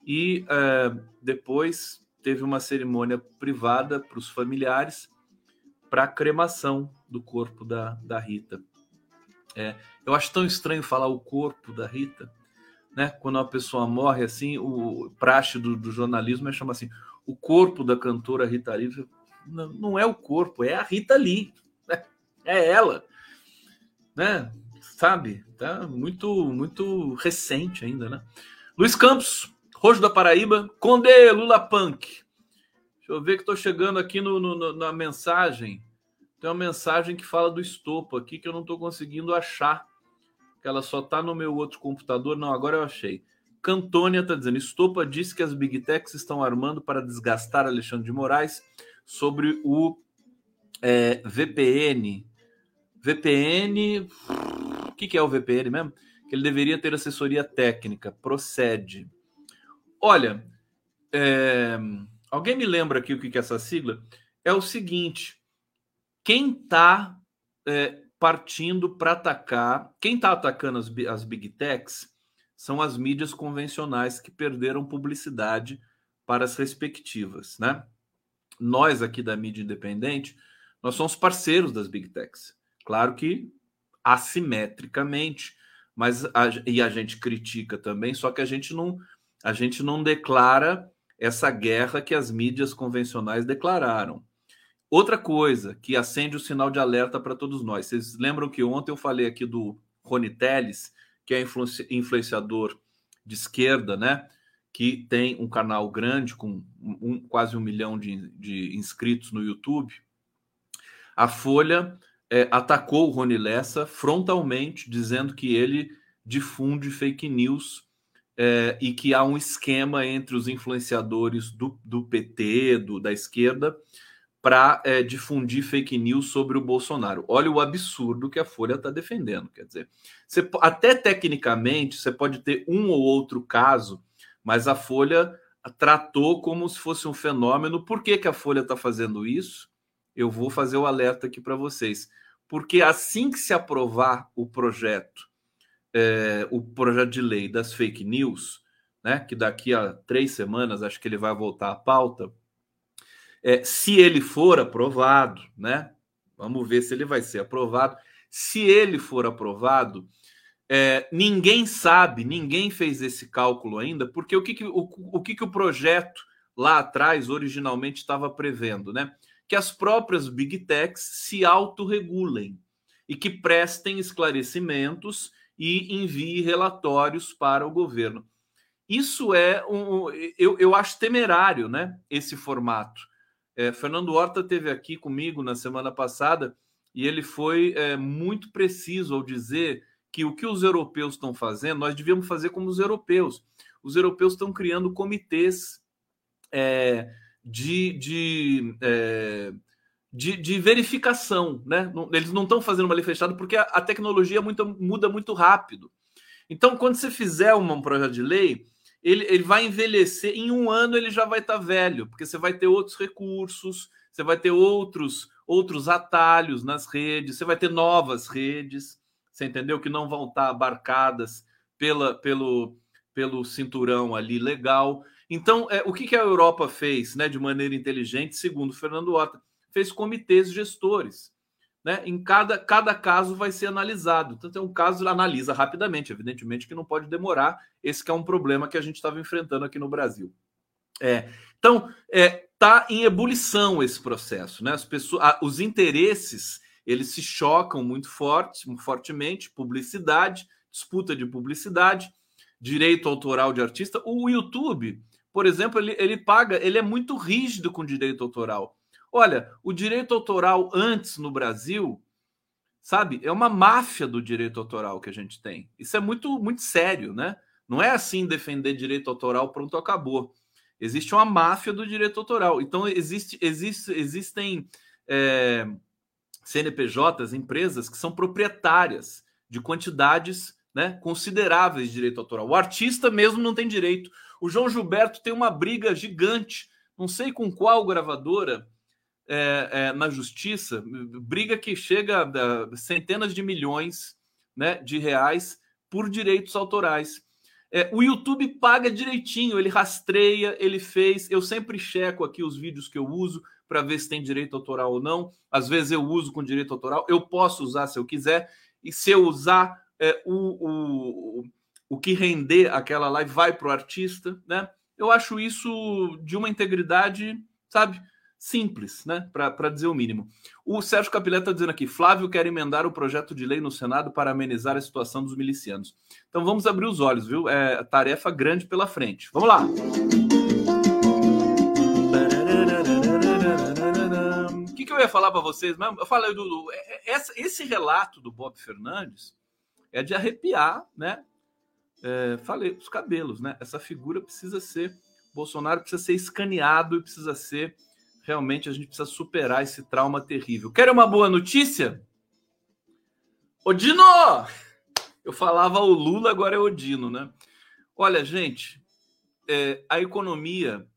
e é, depois teve uma cerimônia privada para os familiares para a cremação do corpo da, da Rita. É, eu acho tão estranho falar o corpo da Rita, né? Quando uma pessoa morre assim, o praxe do, do jornalismo é chamar assim, o corpo da cantora Rita Lee. Não, não é o corpo, é a Rita Lee, né? é ela, né? Sabe? Tá muito, muito recente ainda, né? Luiz Campos, Rojo da Paraíba, Conde Lula Punk. Deixa eu ver que estou chegando aqui no, no, na mensagem. Tem uma mensagem que fala do estopo aqui que eu não estou conseguindo achar. Que ela só está no meu outro computador. Não, agora eu achei. Cantônia está dizendo: Estopa disse que as Big Techs estão armando para desgastar Alexandre de Moraes sobre o é, VPN. VPN. Que, que é o VPN mesmo? Que ele deveria ter assessoria técnica. Procede. Olha, é... alguém me lembra aqui o que, que é essa sigla? É o seguinte: quem está é, partindo para atacar, quem está atacando as, as Big Techs são as mídias convencionais que perderam publicidade para as respectivas, né? Nós aqui da mídia independente, nós somos parceiros das Big Techs. Claro que assimetricamente, mas a, e a gente critica também, só que a gente não a gente não declara essa guerra que as mídias convencionais declararam. Outra coisa que acende o sinal de alerta para todos nós. Vocês lembram que ontem eu falei aqui do Rony Teles, que é influenciador de esquerda, né? Que tem um canal grande com um, quase um milhão de, de inscritos no YouTube. A Folha é, atacou o Rony Lessa frontalmente, dizendo que ele difunde fake news é, e que há um esquema entre os influenciadores do, do PT, do, da esquerda, para é, difundir fake news sobre o Bolsonaro. Olha o absurdo que a Folha está defendendo. Quer dizer, você, até tecnicamente você pode ter um ou outro caso, mas a Folha tratou como se fosse um fenômeno. Por que, que a Folha está fazendo isso? Eu vou fazer o alerta aqui para vocês. Porque assim que se aprovar o projeto é, o projeto de lei das fake news, né, que daqui a três semanas acho que ele vai voltar à pauta, é, se ele for aprovado, né, vamos ver se ele vai ser aprovado. Se ele for aprovado, é, ninguém sabe, ninguém fez esse cálculo ainda, porque o que, que o, o que, que o projeto lá atrás originalmente estava prevendo, né? Que as próprias big techs se autorregulem e que prestem esclarecimentos e envie relatórios para o governo. Isso é um. Eu, eu acho temerário, né? Esse formato. É, Fernando Horta teve aqui comigo na semana passada e ele foi é, muito preciso ao dizer que o que os europeus estão fazendo, nós devíamos fazer como os europeus. Os europeus estão criando comitês é, de, de é, de, de verificação, né? Eles não estão fazendo uma lei fechada porque a, a tecnologia muito, muda muito rápido. Então, quando você fizer um projeto de lei, ele, ele vai envelhecer, em um ano ele já vai estar tá velho, porque você vai ter outros recursos, você vai ter outros, outros atalhos nas redes, você vai ter novas redes, você entendeu? Que não vão estar tá abarcadas pela, pelo, pelo cinturão ali legal. Então, é, o que, que a Europa fez né, de maneira inteligente, segundo Fernando Horta? fez comitês gestores. Né? Em cada, cada caso vai ser analisado. Então, tem um caso, analisa rapidamente, evidentemente que não pode demorar. Esse que é um problema que a gente estava enfrentando aqui no Brasil. É, então, está é, tá em ebulição esse processo. Né? As pessoas, os interesses eles se chocam muito forte, fortemente, publicidade, disputa de publicidade, direito autoral de artista. O YouTube, por exemplo, ele, ele paga, ele é muito rígido com direito autoral. Olha, o direito autoral antes no Brasil, sabe, é uma máfia do direito autoral que a gente tem. Isso é muito, muito sério, né? Não é assim defender direito autoral, pronto, acabou. Existe uma máfia do direito autoral. Então, existe, existe, existem é, CNPJs, empresas que são proprietárias de quantidades né, consideráveis de direito autoral. O artista mesmo não tem direito. O João Gilberto tem uma briga gigante, não sei com qual gravadora, é, é, na justiça, briga que chega a centenas de milhões né, de reais por direitos autorais. É, o YouTube paga direitinho, ele rastreia, ele fez. Eu sempre checo aqui os vídeos que eu uso para ver se tem direito autoral ou não. Às vezes eu uso com direito autoral, eu posso usar se eu quiser, e se eu usar é, o, o, o que render aquela live vai para o artista, né? Eu acho isso de uma integridade, sabe? Simples, né? Para dizer o mínimo. O Sérgio Capilé está dizendo aqui: Flávio quer emendar o projeto de lei no Senado para amenizar a situação dos milicianos. Então vamos abrir os olhos, viu? É tarefa grande pela frente. Vamos lá. O que, que eu ia falar para vocês? Eu falei do é, é, esse relato do Bob Fernandes é de arrepiar, né? É, falei os cabelos, né? Essa figura precisa ser Bolsonaro precisa ser escaneado e precisa ser realmente a gente precisa superar esse trauma terrível. Quer uma boa notícia? Odino! Eu falava o Lula, agora é Odino, né? Olha, gente, é, a economia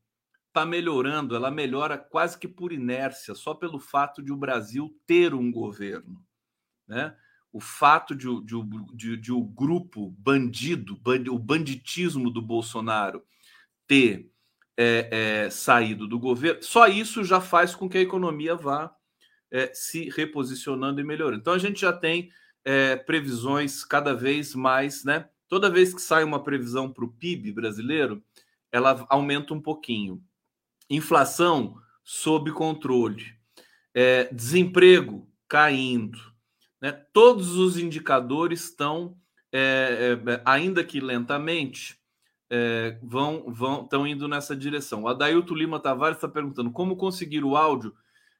está melhorando, ela melhora quase que por inércia, só pelo fato de o Brasil ter um governo. Né? O fato de, de, de, de o grupo bandido, band, o banditismo do Bolsonaro ter é, é, saído do governo, só isso já faz com que a economia vá é, se reposicionando e melhorando. Então a gente já tem é, previsões cada vez mais, né? Toda vez que sai uma previsão para o PIB brasileiro, ela aumenta um pouquinho. Inflação sob controle, é, desemprego caindo, né? Todos os indicadores estão, é, ainda que lentamente, é, vão vão estão indo nessa direção. O Adailto Lima Tavares está perguntando como conseguir o áudio.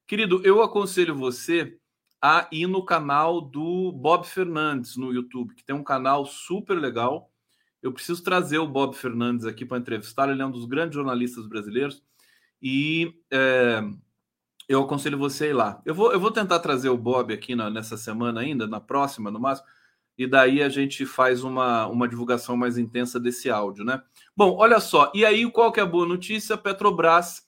Querido, eu aconselho você a ir no canal do Bob Fernandes no YouTube, que tem um canal super legal. Eu preciso trazer o Bob Fernandes aqui para entrevistar. Ele é um dos grandes jornalistas brasileiros e é, eu aconselho você a ir lá. Eu vou, eu vou tentar trazer o Bob aqui na, nessa semana ainda, na próxima, no máximo e daí a gente faz uma, uma divulgação mais intensa desse áudio, né? Bom, olha só, e aí qual que é a boa notícia? Petrobras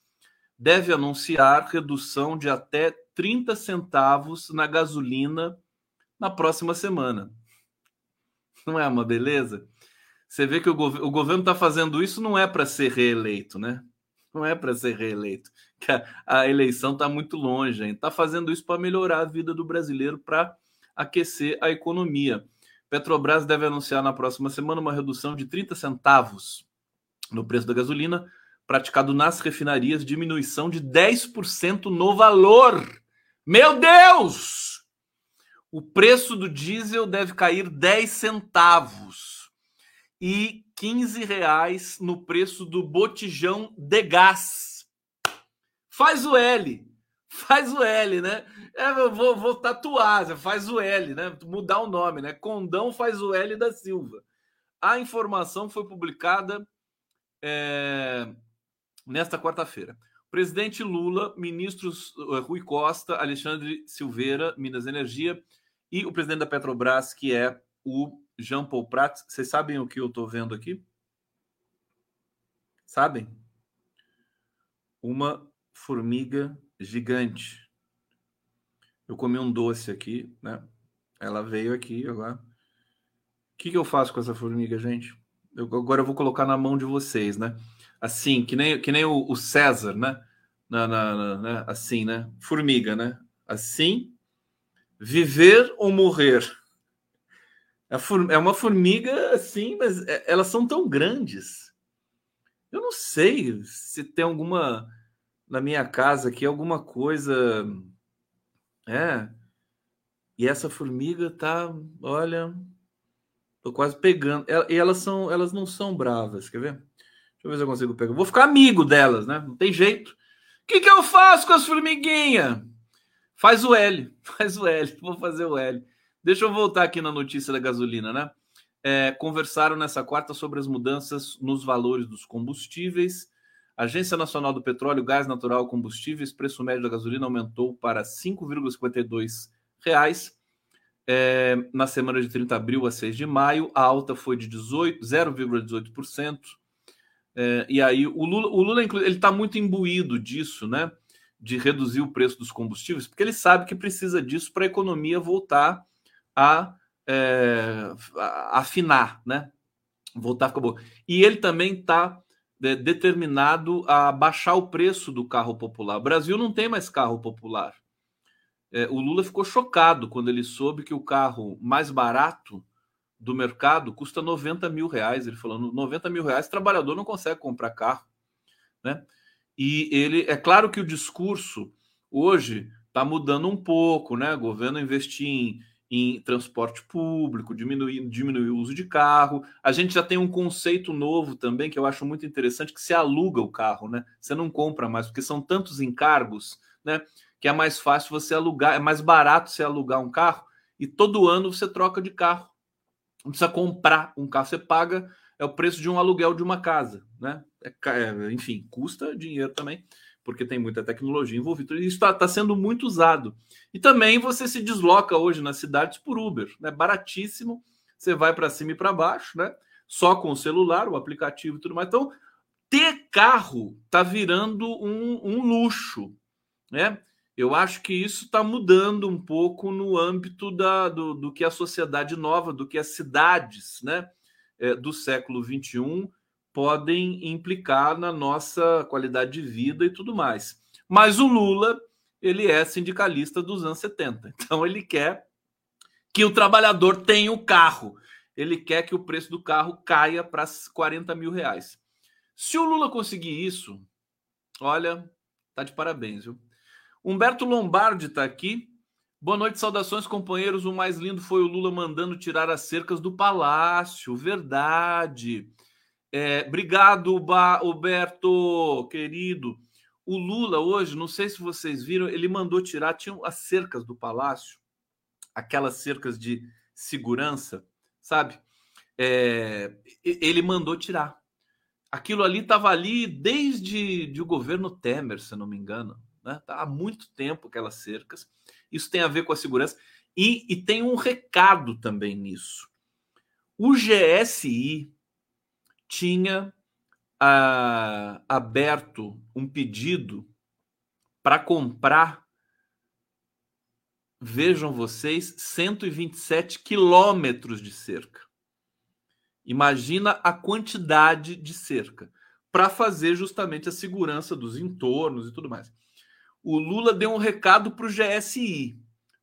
deve anunciar redução de até 30 centavos na gasolina na próxima semana. Não é uma beleza? Você vê que o, gov o governo está fazendo isso não é para ser reeleito, né? Não é para ser reeleito. A, a eleição está muito longe, Está fazendo isso para melhorar a vida do brasileiro, para aquecer a economia. Petrobras deve anunciar na próxima semana uma redução de 30 centavos no preço da gasolina, praticado nas refinarias, diminuição de 10% no valor. Meu Deus! O preço do diesel deve cair 10 centavos e 15 reais no preço do botijão de gás. Faz o L. Faz o L, né? É, eu vou, vou tatuar, faz o L, né? Mudar o nome, né? Condão faz o L da Silva. A informação foi publicada é, nesta quarta-feira. Presidente Lula, ministros eh, Rui Costa, Alexandre Silveira, Minas Energia, e o presidente da Petrobras, que é o Jean Paul Prats. Vocês sabem o que eu estou vendo aqui? Sabem? Uma formiga gigante. Eu comi um doce aqui, né? Ela veio aqui agora. O que, que eu faço com essa formiga, gente? Eu, agora eu vou colocar na mão de vocês, né? Assim, que nem, que nem o, o César, né? Na, na, na, né? Assim, né? Formiga, né? Assim, viver ou morrer. É uma formiga assim, mas é, elas são tão grandes. Eu não sei se tem alguma na minha casa aqui alguma coisa. É. E essa formiga tá, olha, tô quase pegando. E elas são, elas não são bravas, quer ver? Deixa eu ver se eu consigo pegar. Vou ficar amigo delas, né? Não tem jeito. O que, que eu faço com as formiguinhas? Faz o L, (laughs) faz o L. Vou fazer o L. Deixa eu voltar aqui na notícia da gasolina, né? É, conversaram nessa quarta sobre as mudanças nos valores dos combustíveis Agência Nacional do Petróleo, Gás Natural Combustíveis, preço médio da gasolina aumentou para R$ 5,52 é, na semana de 30 de abril a 6 de maio. A alta foi de 0,18%. É, e aí o Lula, o Lula ele está muito imbuído disso, né? De reduzir o preço dos combustíveis, porque ele sabe que precisa disso para a economia voltar a é, afinar, né? Voltar a bom. E ele também está determinado a baixar o preço do carro popular. O Brasil não tem mais carro popular. É, o Lula ficou chocado quando ele soube que o carro mais barato do mercado custa 90 mil reais. Ele falou: 90 mil reais, trabalhador não consegue comprar carro. Né? E ele, é claro que o discurso hoje está mudando um pouco, né? O governo investir em, em transporte público, diminuir, diminuir o uso de carro. A gente já tem um conceito novo também que eu acho muito interessante, que se aluga o carro, né? Você não compra mais, porque são tantos encargos, né? Que é mais fácil você alugar, é mais barato você alugar um carro e todo ano você troca de carro. Não precisa comprar um carro, você paga é o preço de um aluguel de uma casa, né? É, é enfim, custa dinheiro também, porque tem muita tecnologia envolvida. Isso está tá sendo muito usado. E também você se desloca hoje nas cidades por Uber, né? Baratíssimo. Você vai para cima e para baixo, né? Só com o celular, o aplicativo e tudo mais. Então, ter carro está virando um, um luxo, né? Eu acho que isso está mudando um pouco no âmbito da, do, do que a sociedade nova, do que as cidades né, é, do século XXI podem implicar na nossa qualidade de vida e tudo mais. Mas o Lula, ele é sindicalista dos anos 70, (laughs) então ele quer que o trabalhador tenha o carro, ele quer que o preço do carro caia para 40 mil reais. Se o Lula conseguir isso, olha, tá de parabéns, viu? Humberto Lombardi está aqui. Boa noite, saudações, companheiros. O mais lindo foi o Lula mandando tirar as cercas do palácio. Verdade. É, obrigado, Humberto, querido. O Lula hoje, não sei se vocês viram, ele mandou tirar, tinham as cercas do palácio, aquelas cercas de segurança, sabe? É, ele mandou tirar. Aquilo ali estava ali desde de o governo Temer, se não me engano. Né? Tá há muito tempo aquelas cercas. Isso tem a ver com a segurança. E, e tem um recado também nisso. O GSI tinha ah, aberto um pedido para comprar, vejam vocês, 127 quilômetros de cerca. Imagina a quantidade de cerca para fazer justamente a segurança dos entornos e tudo mais o Lula deu um recado para o GSI.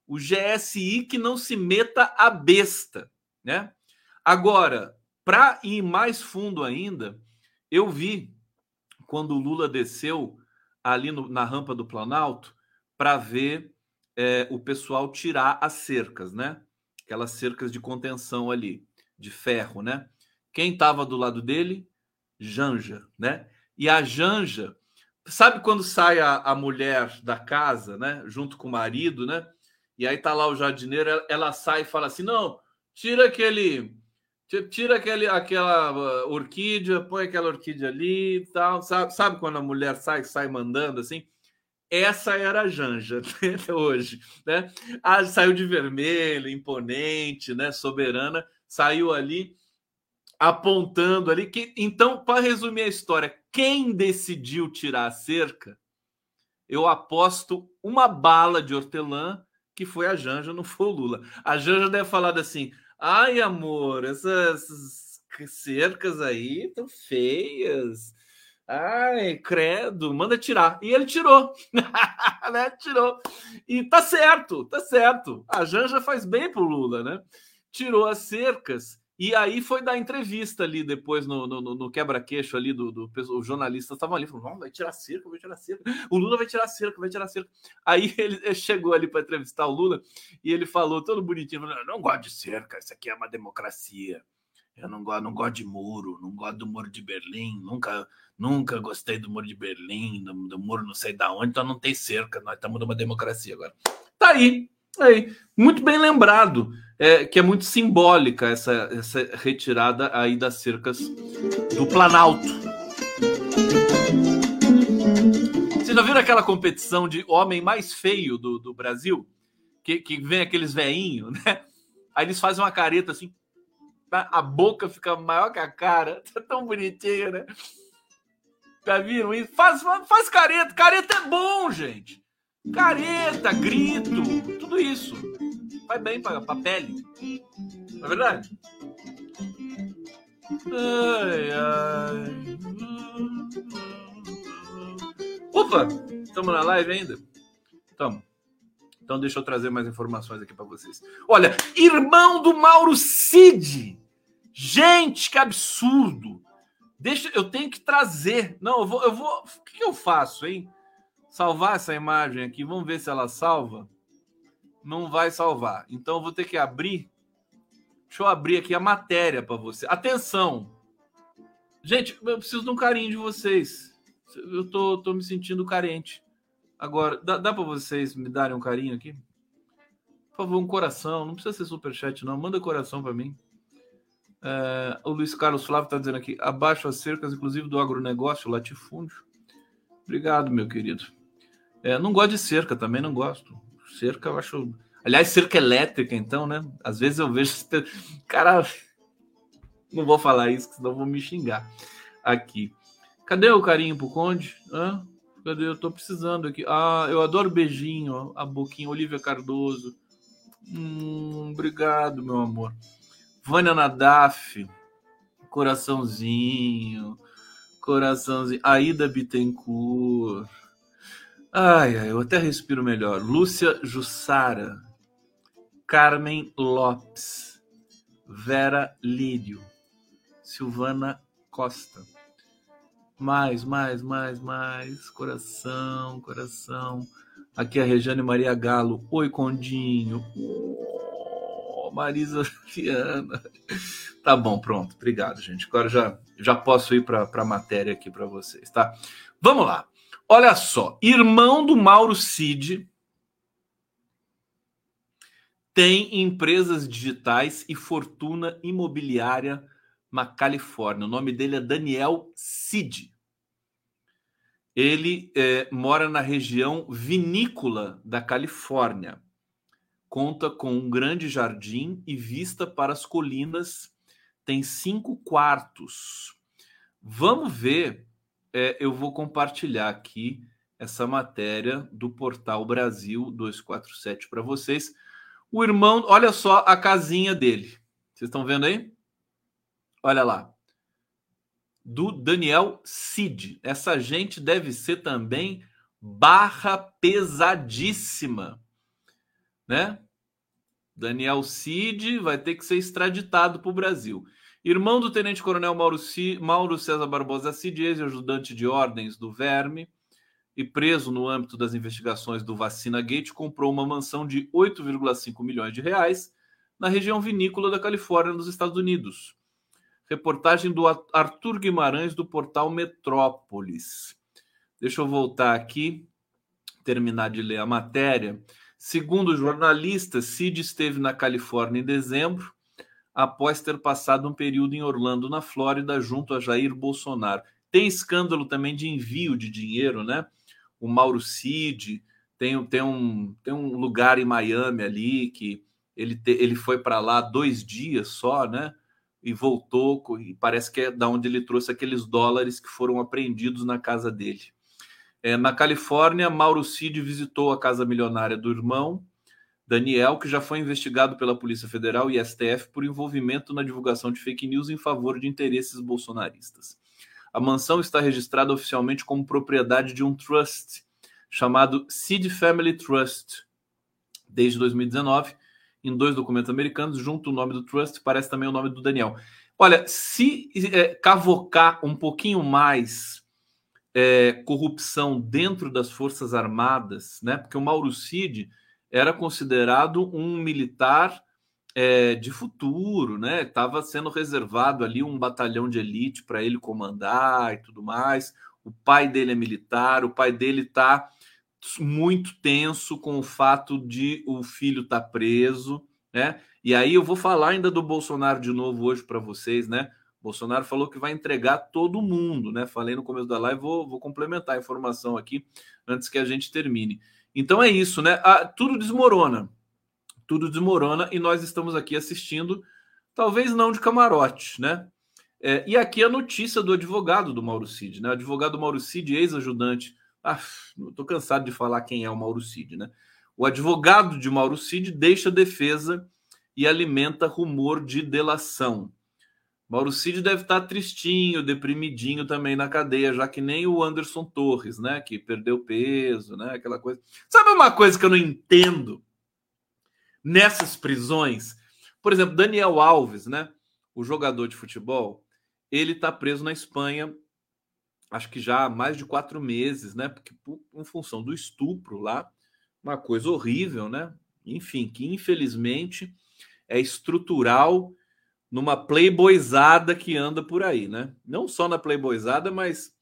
O GSI que não se meta a besta, né? Agora, para ir mais fundo ainda, eu vi quando o Lula desceu ali no, na rampa do Planalto para ver é, o pessoal tirar as cercas, né? Aquelas cercas de contenção ali, de ferro, né? Quem estava do lado dele? Janja, né? E a Janja Sabe quando sai a, a mulher da casa, né? Junto com o marido, né? E aí tá lá o jardineiro, ela, ela sai e fala assim: não, tira aquele. Tira aquele, aquela uh, orquídea, põe aquela orquídea ali e tal. Sabe, sabe quando a mulher sai, sai mandando assim? Essa era a Janja (laughs) né? hoje, né? Ah, saiu de vermelho, imponente, né? Soberana, saiu ali apontando ali que então para resumir a história quem decidiu tirar a cerca eu aposto uma bala de hortelã que foi a Janja não foi o Lula a Janja deve falar assim ai amor essas cercas aí estão feias. Ai credo manda tirar. E ele tirou (laughs) né tirou. E tá certo tá certo. A Janja faz bem pro Lula né? Tirou as cercas e aí foi dar entrevista ali depois no, no, no quebra-queixo ali do, do, os estavam ali, falando, vai tirar cerca, vai tirar cerca, o Lula vai tirar cerca, vai tirar cerca. Aí (laughs) ele, chegou ali para entrevistar o Lula e ele falou todo bonitinho, falou, não gosto de cerca, isso aqui é uma democracia. Eu não gosto, não gosto de muro, não gosto do muro de Berlim, nunca, nunca gostei do muro de Berlim, do, do muro não sei da onde, então não tem cerca, nós estamos numa democracia agora. Tá aí, aí, muito bem lembrado é, que é muito simbólica essa, essa retirada aí das cercas do Planalto. Vocês já viram aquela competição de homem mais feio do, do Brasil? Que, que vem aqueles veinhos, né? Aí eles fazem uma careta assim, a boca fica maior que a cara. (laughs) Tá tão bonitinho, né? Já viram isso? Faz, faz careta. Careta é bom, gente. Careta, grito, tudo isso faz bem para a pele. Não é verdade? Ai, ai. Opa! Estamos na live ainda? Estamos. Então deixa eu trazer mais informações aqui para vocês. Olha, irmão do Mauro Cid. Gente, que absurdo. Deixa, eu tenho que trazer. Não, eu vou, eu vou. O que eu faço, hein? Salvar essa imagem aqui. Vamos ver se ela salva. Não vai salvar. Então eu vou ter que abrir Deixa eu abrir aqui a matéria para você. Atenção! Gente, eu preciso de um carinho de vocês. Eu tô, tô me sentindo carente. Agora, dá, dá para vocês me darem um carinho aqui? Por favor, um coração. Não precisa ser superchat, não. Manda coração para mim. É, o Luiz Carlos Flávio está dizendo aqui: abaixo as cercas, inclusive do agronegócio, latifúndio. Obrigado, meu querido. É, não gosto de cerca, também não gosto. Cerca eu acho Aliás, cerca elétrica, então, né? Às vezes eu vejo. Cara, (laughs) não vou falar isso, senão vou me xingar aqui. Cadê o carinho pro Conde? Hã? Cadê? Eu tô precisando aqui. Ah, eu adoro beijinho, a boquinha. Olivia Cardoso. Hum, obrigado, meu amor. Vânia Nadaf. Coraçãozinho. Coraçãozinho. Aida Bittencourt. Ai, ai, eu até respiro melhor. Lúcia Jussara. Carmen Lopes, Vera Lírio, Silvana Costa. Mais, mais, mais, mais. Coração, coração. Aqui é a Regiane Maria Galo. Oi, Condinho. Oh, Marisa Fiana. Tá bom, pronto. Obrigado, gente. Agora já, já posso ir para a matéria aqui para vocês, tá? Vamos lá. Olha só. Irmão do Mauro Cid tem empresas digitais e fortuna imobiliária na Califórnia. O nome dele é Daniel Cid. Ele é, mora na região vinícola da Califórnia. Conta com um grande jardim e vista para as colinas. Tem cinco quartos. Vamos ver. É, eu vou compartilhar aqui essa matéria do portal Brasil 247 para vocês o irmão, olha só a casinha dele. Vocês estão vendo aí? Olha lá. Do Daniel Cid. Essa gente deve ser também barra pesadíssima, né? Daniel Cid vai ter que ser extraditado para o Brasil. Irmão do Tenente Coronel Mauro. Mauro César Barbosa Cid, ex-ajudante de ordens do Verme, e preso no âmbito das investigações do Vacina Gate, comprou uma mansão de 8,5 milhões de reais na região vinícola da Califórnia, nos Estados Unidos. Reportagem do Arthur Guimarães, do portal Metrópolis. Deixa eu voltar aqui, terminar de ler a matéria. Segundo o jornalista, Cid esteve na Califórnia em dezembro, após ter passado um período em Orlando, na Flórida, junto a Jair Bolsonaro. Tem escândalo também de envio de dinheiro, né? o Mauro Cid, tem, tem, um, tem um lugar em Miami ali que ele, te, ele foi para lá dois dias só, né? E voltou, e parece que é da onde ele trouxe aqueles dólares que foram apreendidos na casa dele. É, na Califórnia, Mauro Cid visitou a casa milionária do irmão, Daniel, que já foi investigado pela Polícia Federal e STF por envolvimento na divulgação de fake news em favor de interesses bolsonaristas. A mansão está registrada oficialmente como propriedade de um trust chamado Seed Family Trust desde 2019. Em dois documentos americanos, junto o nome do trust, parece também o nome do Daniel. Olha, se é, cavocar um pouquinho mais é, corrupção dentro das Forças Armadas, né? Porque o Mauro Cid era considerado um militar é, de futuro, né? Estava sendo reservado ali um batalhão de elite para ele comandar e tudo mais. O pai dele é militar, o pai dele está muito tenso com o fato de o filho estar tá preso, né? E aí eu vou falar ainda do Bolsonaro de novo hoje para vocês, né? Bolsonaro falou que vai entregar todo mundo, né? Falei no começo da live, vou, vou complementar a informação aqui antes que a gente termine. Então é isso, né? Ah, tudo desmorona tudo desmorona e nós estamos aqui assistindo, talvez não de camarote, né? É, e aqui a notícia do advogado do Mauro Cid, né? O advogado Mauro Cid, ex-ajudante. Ah, estou cansado de falar quem é o Mauro Cid, né? O advogado de Mauro Cid deixa defesa e alimenta rumor de delação. Mauro Cid deve estar tristinho, deprimidinho também na cadeia, já que nem o Anderson Torres, né? Que perdeu peso, né? Aquela coisa. Sabe uma coisa que eu não entendo nessas prisões? Por exemplo, Daniel Alves, né? O jogador de futebol, ele está preso na Espanha, acho que já há mais de quatro meses, né? Porque em função do estupro lá, uma coisa horrível, né? Enfim, que infelizmente é estrutural numa playboyzada que anda por aí, né? Não só na playboyzada, mas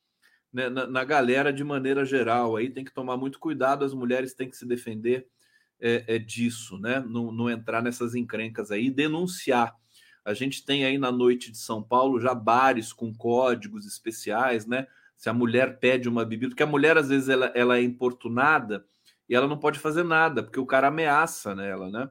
né, na, na, galera de maneira geral. Aí tem que tomar muito cuidado, as mulheres têm que se defender é, é disso, né? Não, não, entrar nessas encrencas aí, denunciar. A gente tem aí na noite de São Paulo já bares com códigos especiais, né? Se a mulher pede uma bebida, porque a mulher às vezes ela, ela é importunada e ela não pode fazer nada, porque o cara ameaça nela, né?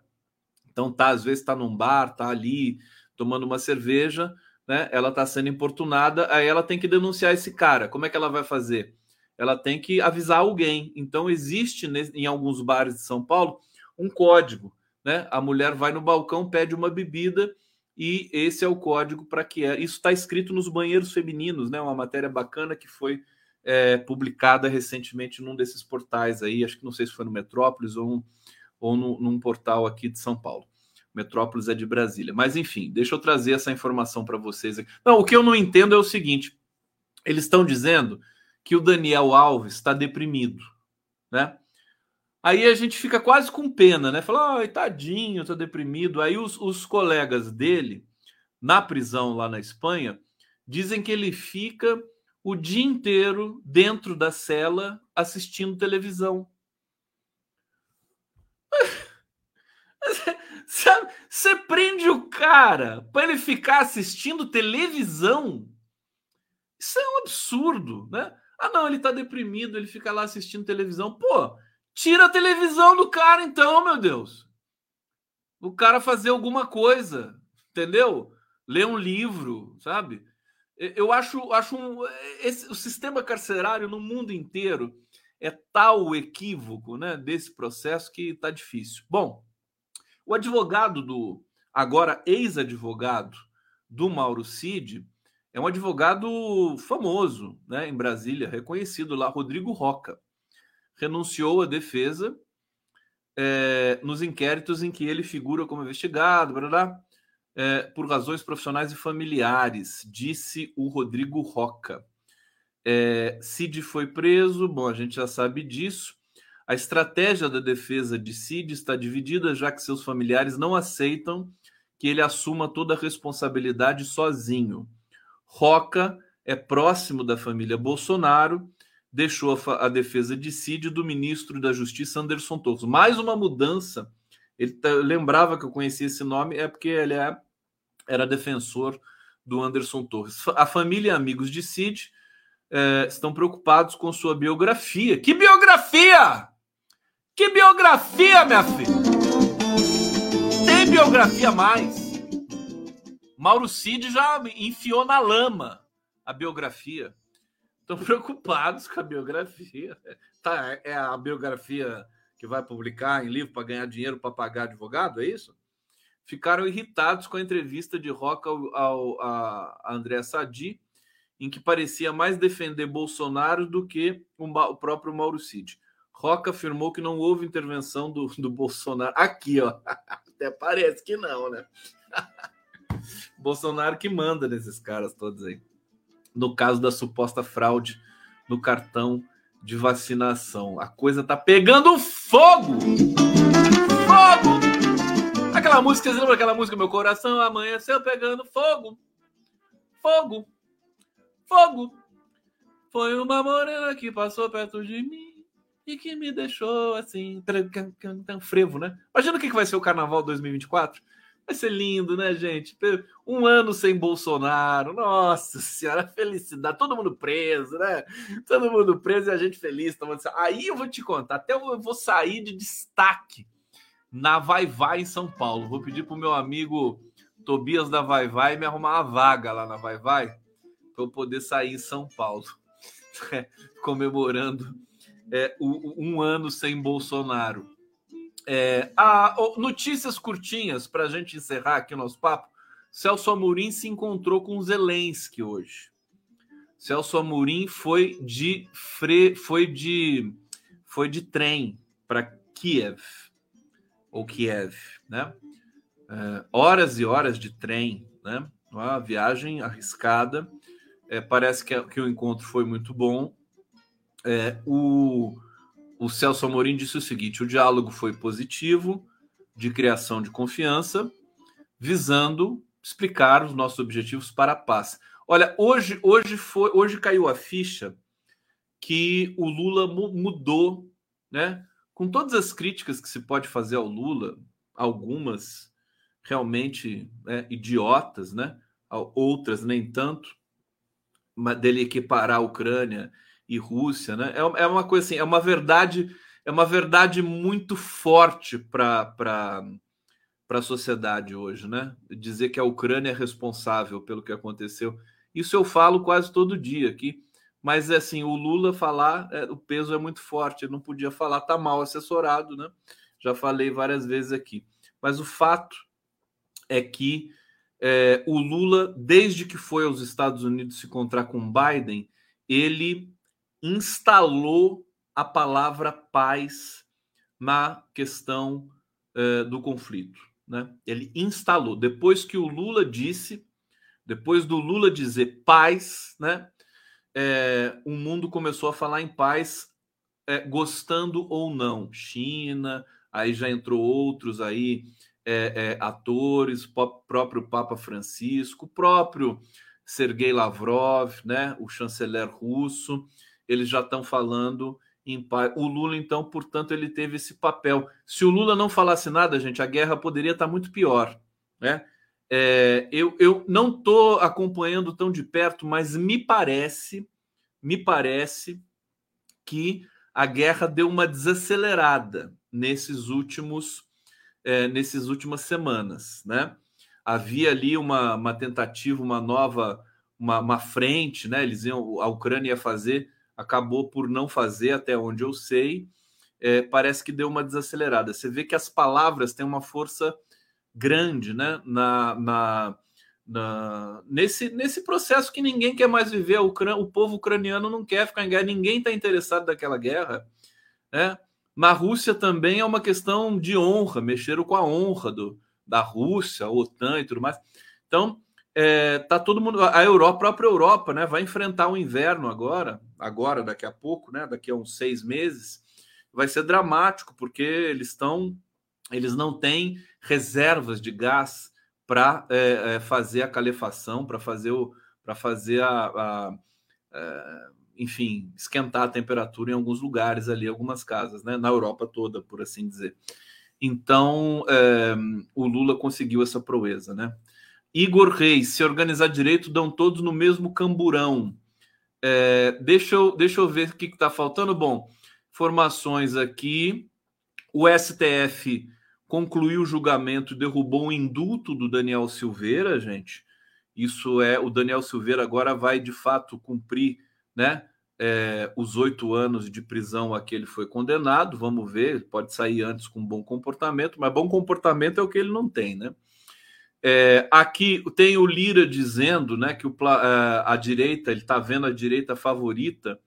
Então tá, às vezes tá num bar, tá ali tomando uma cerveja, né? Ela está sendo importunada, aí ela tem que denunciar esse cara. Como é que ela vai fazer? Ela tem que avisar alguém. Então existe em alguns bares de São Paulo um código, né? A mulher vai no balcão, pede uma bebida e esse é o código para que é. Isso está escrito nos banheiros femininos, né? Uma matéria bacana que foi é, publicada recentemente num desses portais aí, acho que não sei se foi no Metrópolis ou, um, ou no, num portal aqui de São Paulo. Metrópolis é de Brasília. Mas enfim, deixa eu trazer essa informação para vocês aqui. Não, o que eu não entendo é o seguinte: eles estão dizendo que o Daniel Alves está deprimido, né? Aí a gente fica quase com pena, né? Fala, oh, tadinho, tá deprimido. Aí os, os colegas dele, na prisão lá na Espanha, dizem que ele fica o dia inteiro dentro da cela assistindo televisão. (laughs) Você prende o cara para ele ficar assistindo televisão? Isso é um absurdo, né? Ah, não, ele tá deprimido, ele fica lá assistindo televisão. Pô, tira a televisão do cara, então, meu Deus. O cara fazer alguma coisa, entendeu? Ler um livro, sabe? Eu acho, acho um, esse, o sistema carcerário no mundo inteiro é tal o equívoco né, desse processo que tá difícil. Bom, o advogado do, agora ex-advogado do Mauro Cid, é um advogado famoso né, em Brasília, reconhecido lá, Rodrigo Roca. Renunciou à defesa é, nos inquéritos em que ele figura como investigado, blá, blá, é, por razões profissionais e familiares, disse o Rodrigo Roca. É, Cid foi preso, bom, a gente já sabe disso. A estratégia da defesa de Cid está dividida, já que seus familiares não aceitam que ele assuma toda a responsabilidade sozinho. Roca é próximo da família Bolsonaro, deixou a, a defesa de Cid do ministro da Justiça Anderson Torres. Mais uma mudança. Ele tá, lembrava que eu conhecia esse nome, é porque ele é, era defensor do Anderson Torres. A família e amigos de Cid é, estão preocupados com sua biografia. Que biografia! Que biografia, minha filha? Tem biografia mais? Mauro Cid já enfiou na lama a biografia. Estão preocupados com a biografia. Tá, é a biografia que vai publicar em livro para ganhar dinheiro para pagar advogado, é isso? Ficaram irritados com a entrevista de Roca ao, ao a André Sadi, em que parecia mais defender Bolsonaro do que o, o próprio Mauro Cid. Roca afirmou que não houve intervenção do, do Bolsonaro. Aqui, ó. (laughs) Até parece que não, né? (laughs) Bolsonaro que manda nesses caras todos aí. No caso da suposta fraude no cartão de vacinação. A coisa tá pegando fogo! Fogo! Aquela música, você lembra aquela música Meu Coração Amanheceu Pegando Fogo? Fogo! Fogo! Foi uma morena que passou perto de mim e que me deixou assim, tão frevo, né? Imagina o que vai ser o Carnaval 2024. Vai ser lindo, né, gente? Um ano sem Bolsonaro. Nossa senhora, (laughs) felicidade. Todo mundo preso, né? Todo mundo preso e a gente feliz. Aí eu vou te contar. Até eu vou sair de destaque na Vai Vai em São Paulo. Vou pedir pro meu amigo Tobias da Vai Vai me arrumar uma vaga lá na Vai Vai para eu poder sair em São Paulo. (laughs) comemorando é, um ano sem Bolsonaro. É, a, notícias curtinhas para a gente encerrar aqui o nosso papo. Celso Amorim se encontrou com Zelensky hoje. Celso Amorim foi de fre, foi de foi de trem para Kiev ou Kiev, né? É, horas e horas de trem, né? Uma viagem arriscada. É, parece que, que, o encontro foi muito bom. É, o, o Celso Amorim disse o seguinte: o diálogo foi positivo, de criação de confiança, visando explicar os nossos objetivos para a paz. Olha, hoje, hoje foi, hoje caiu a ficha que o Lula mudou, né? Com todas as críticas que se pode fazer ao Lula, algumas realmente né, idiotas, né? Outras nem tanto, mas dele equiparar a Ucrânia e Rússia, né? É, é uma coisa assim, é uma verdade, é uma verdade muito forte para para a sociedade hoje, né? Dizer que a Ucrânia é responsável pelo que aconteceu. Isso eu falo quase todo dia aqui. Mas assim, o Lula falar, é, o peso é muito forte, ele não podia falar, tá mal assessorado, né? Já falei várias vezes aqui. Mas o fato é que é, o Lula, desde que foi aos Estados Unidos se encontrar com Biden, ele instalou a palavra paz na questão é, do conflito. Né? Ele instalou. Depois que o Lula disse, depois do Lula dizer paz, né? É, o mundo começou a falar em paz, é, gostando ou não. China, aí já entrou outros aí, é atores, próprio Papa Francisco, próprio Sergei Lavrov, né? O chanceler russo eles já estão falando em paz. O Lula, então, portanto, ele teve esse papel. Se o Lula não falasse nada, gente, a guerra poderia estar muito pior. Né? É, eu, eu não estou acompanhando tão de perto, mas me parece, me parece que a guerra deu uma desacelerada nesses últimos, é, nesses últimas semanas, né? Havia ali uma, uma tentativa, uma nova, uma, uma frente, né? Eles iam, a Ucrânia ia fazer acabou por não fazer, até onde eu sei. É, parece que deu uma desacelerada. Você vê que as palavras têm uma força grande né? na, na, na nesse, nesse processo que ninguém quer mais viver. O, o povo ucraniano não quer ficar em guerra, ninguém está interessado naquela guerra. Né? Na Rússia também é uma questão de honra, mexeram com a honra do, da Rússia, OTAN e tudo mais. Então, é, tá todo mundo. A Europa, a própria Europa, né, vai enfrentar o inverno agora, agora, daqui a pouco, né, daqui a uns seis meses, vai ser dramático, porque eles estão, eles não têm reservas de gás para é, é, fazer a calefação, para fazer o, para fazer a, a, a, é, enfim, esquentar a temperatura em alguns lugares ali, algumas casas, né, na Europa toda, por assim dizer. Então, é, o Lula conseguiu essa proeza, né? Igor Reis, se organizar direito, dão todos no mesmo camburão. É, deixa, eu, deixa eu ver o que está faltando. Bom, informações aqui. O STF concluiu o julgamento e derrubou o indulto do Daniel Silveira, gente. Isso é, o Daniel Silveira agora vai de fato cumprir, né? É, os oito anos de prisão a que ele foi condenado. Vamos ver, pode sair antes com bom comportamento, mas bom comportamento é o que ele não tem, né? É, aqui tem o Lira dizendo né, que o, é, a direita, ele está vendo a direita favorita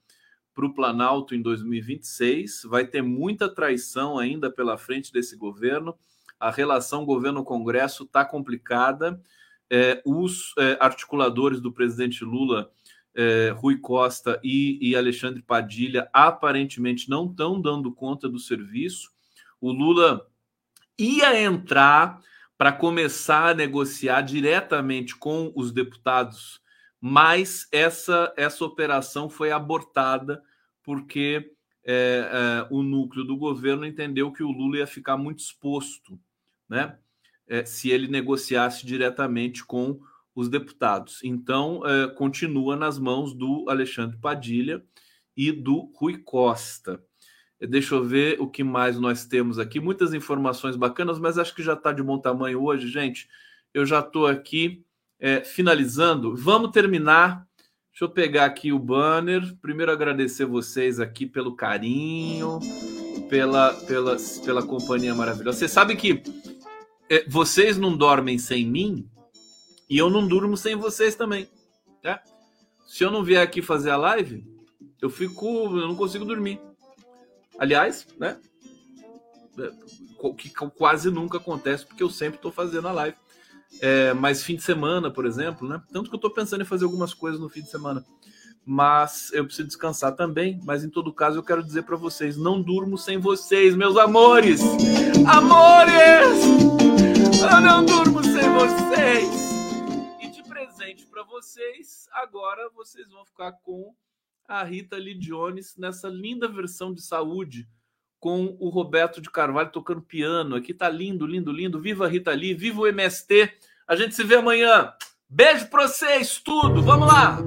para o Planalto em 2026. Vai ter muita traição ainda pela frente desse governo. A relação governo-congresso está complicada. É, os é, articuladores do presidente Lula, é, Rui Costa e, e Alexandre Padilha, aparentemente não estão dando conta do serviço. O Lula ia entrar para começar a negociar diretamente com os deputados, mas essa, essa operação foi abortada porque é, é, o núcleo do governo entendeu que o Lula ia ficar muito exposto, né? É, se ele negociasse diretamente com os deputados. Então, é, continua nas mãos do Alexandre Padilha e do Rui Costa. Deixa eu ver o que mais nós temos aqui. Muitas informações bacanas, mas acho que já está de bom tamanho hoje, gente. Eu já estou aqui é, finalizando. Vamos terminar. Deixa eu pegar aqui o banner. Primeiro, agradecer vocês aqui pelo carinho, pela, pela, pela companhia maravilhosa. Você sabe que é, vocês não dormem sem mim e eu não durmo sem vocês também. Tá? Se eu não vier aqui fazer a live, eu fico. Eu não consigo dormir. Aliás, né? É, que quase nunca acontece, porque eu sempre estou fazendo a live. É, mas fim de semana, por exemplo, né? Tanto que eu estou pensando em fazer algumas coisas no fim de semana. Mas eu preciso descansar também. Mas em todo caso, eu quero dizer para vocês: não durmo sem vocês, meus amores! Amores! Eu não durmo sem vocês! E de presente para vocês, agora vocês vão ficar com a Rita Lee Jones nessa linda versão de saúde com o Roberto de Carvalho tocando piano. Aqui tá lindo, lindo, lindo. Viva a Rita Lee, viva o MST. A gente se vê amanhã. Beijo pra vocês, tudo. Vamos lá.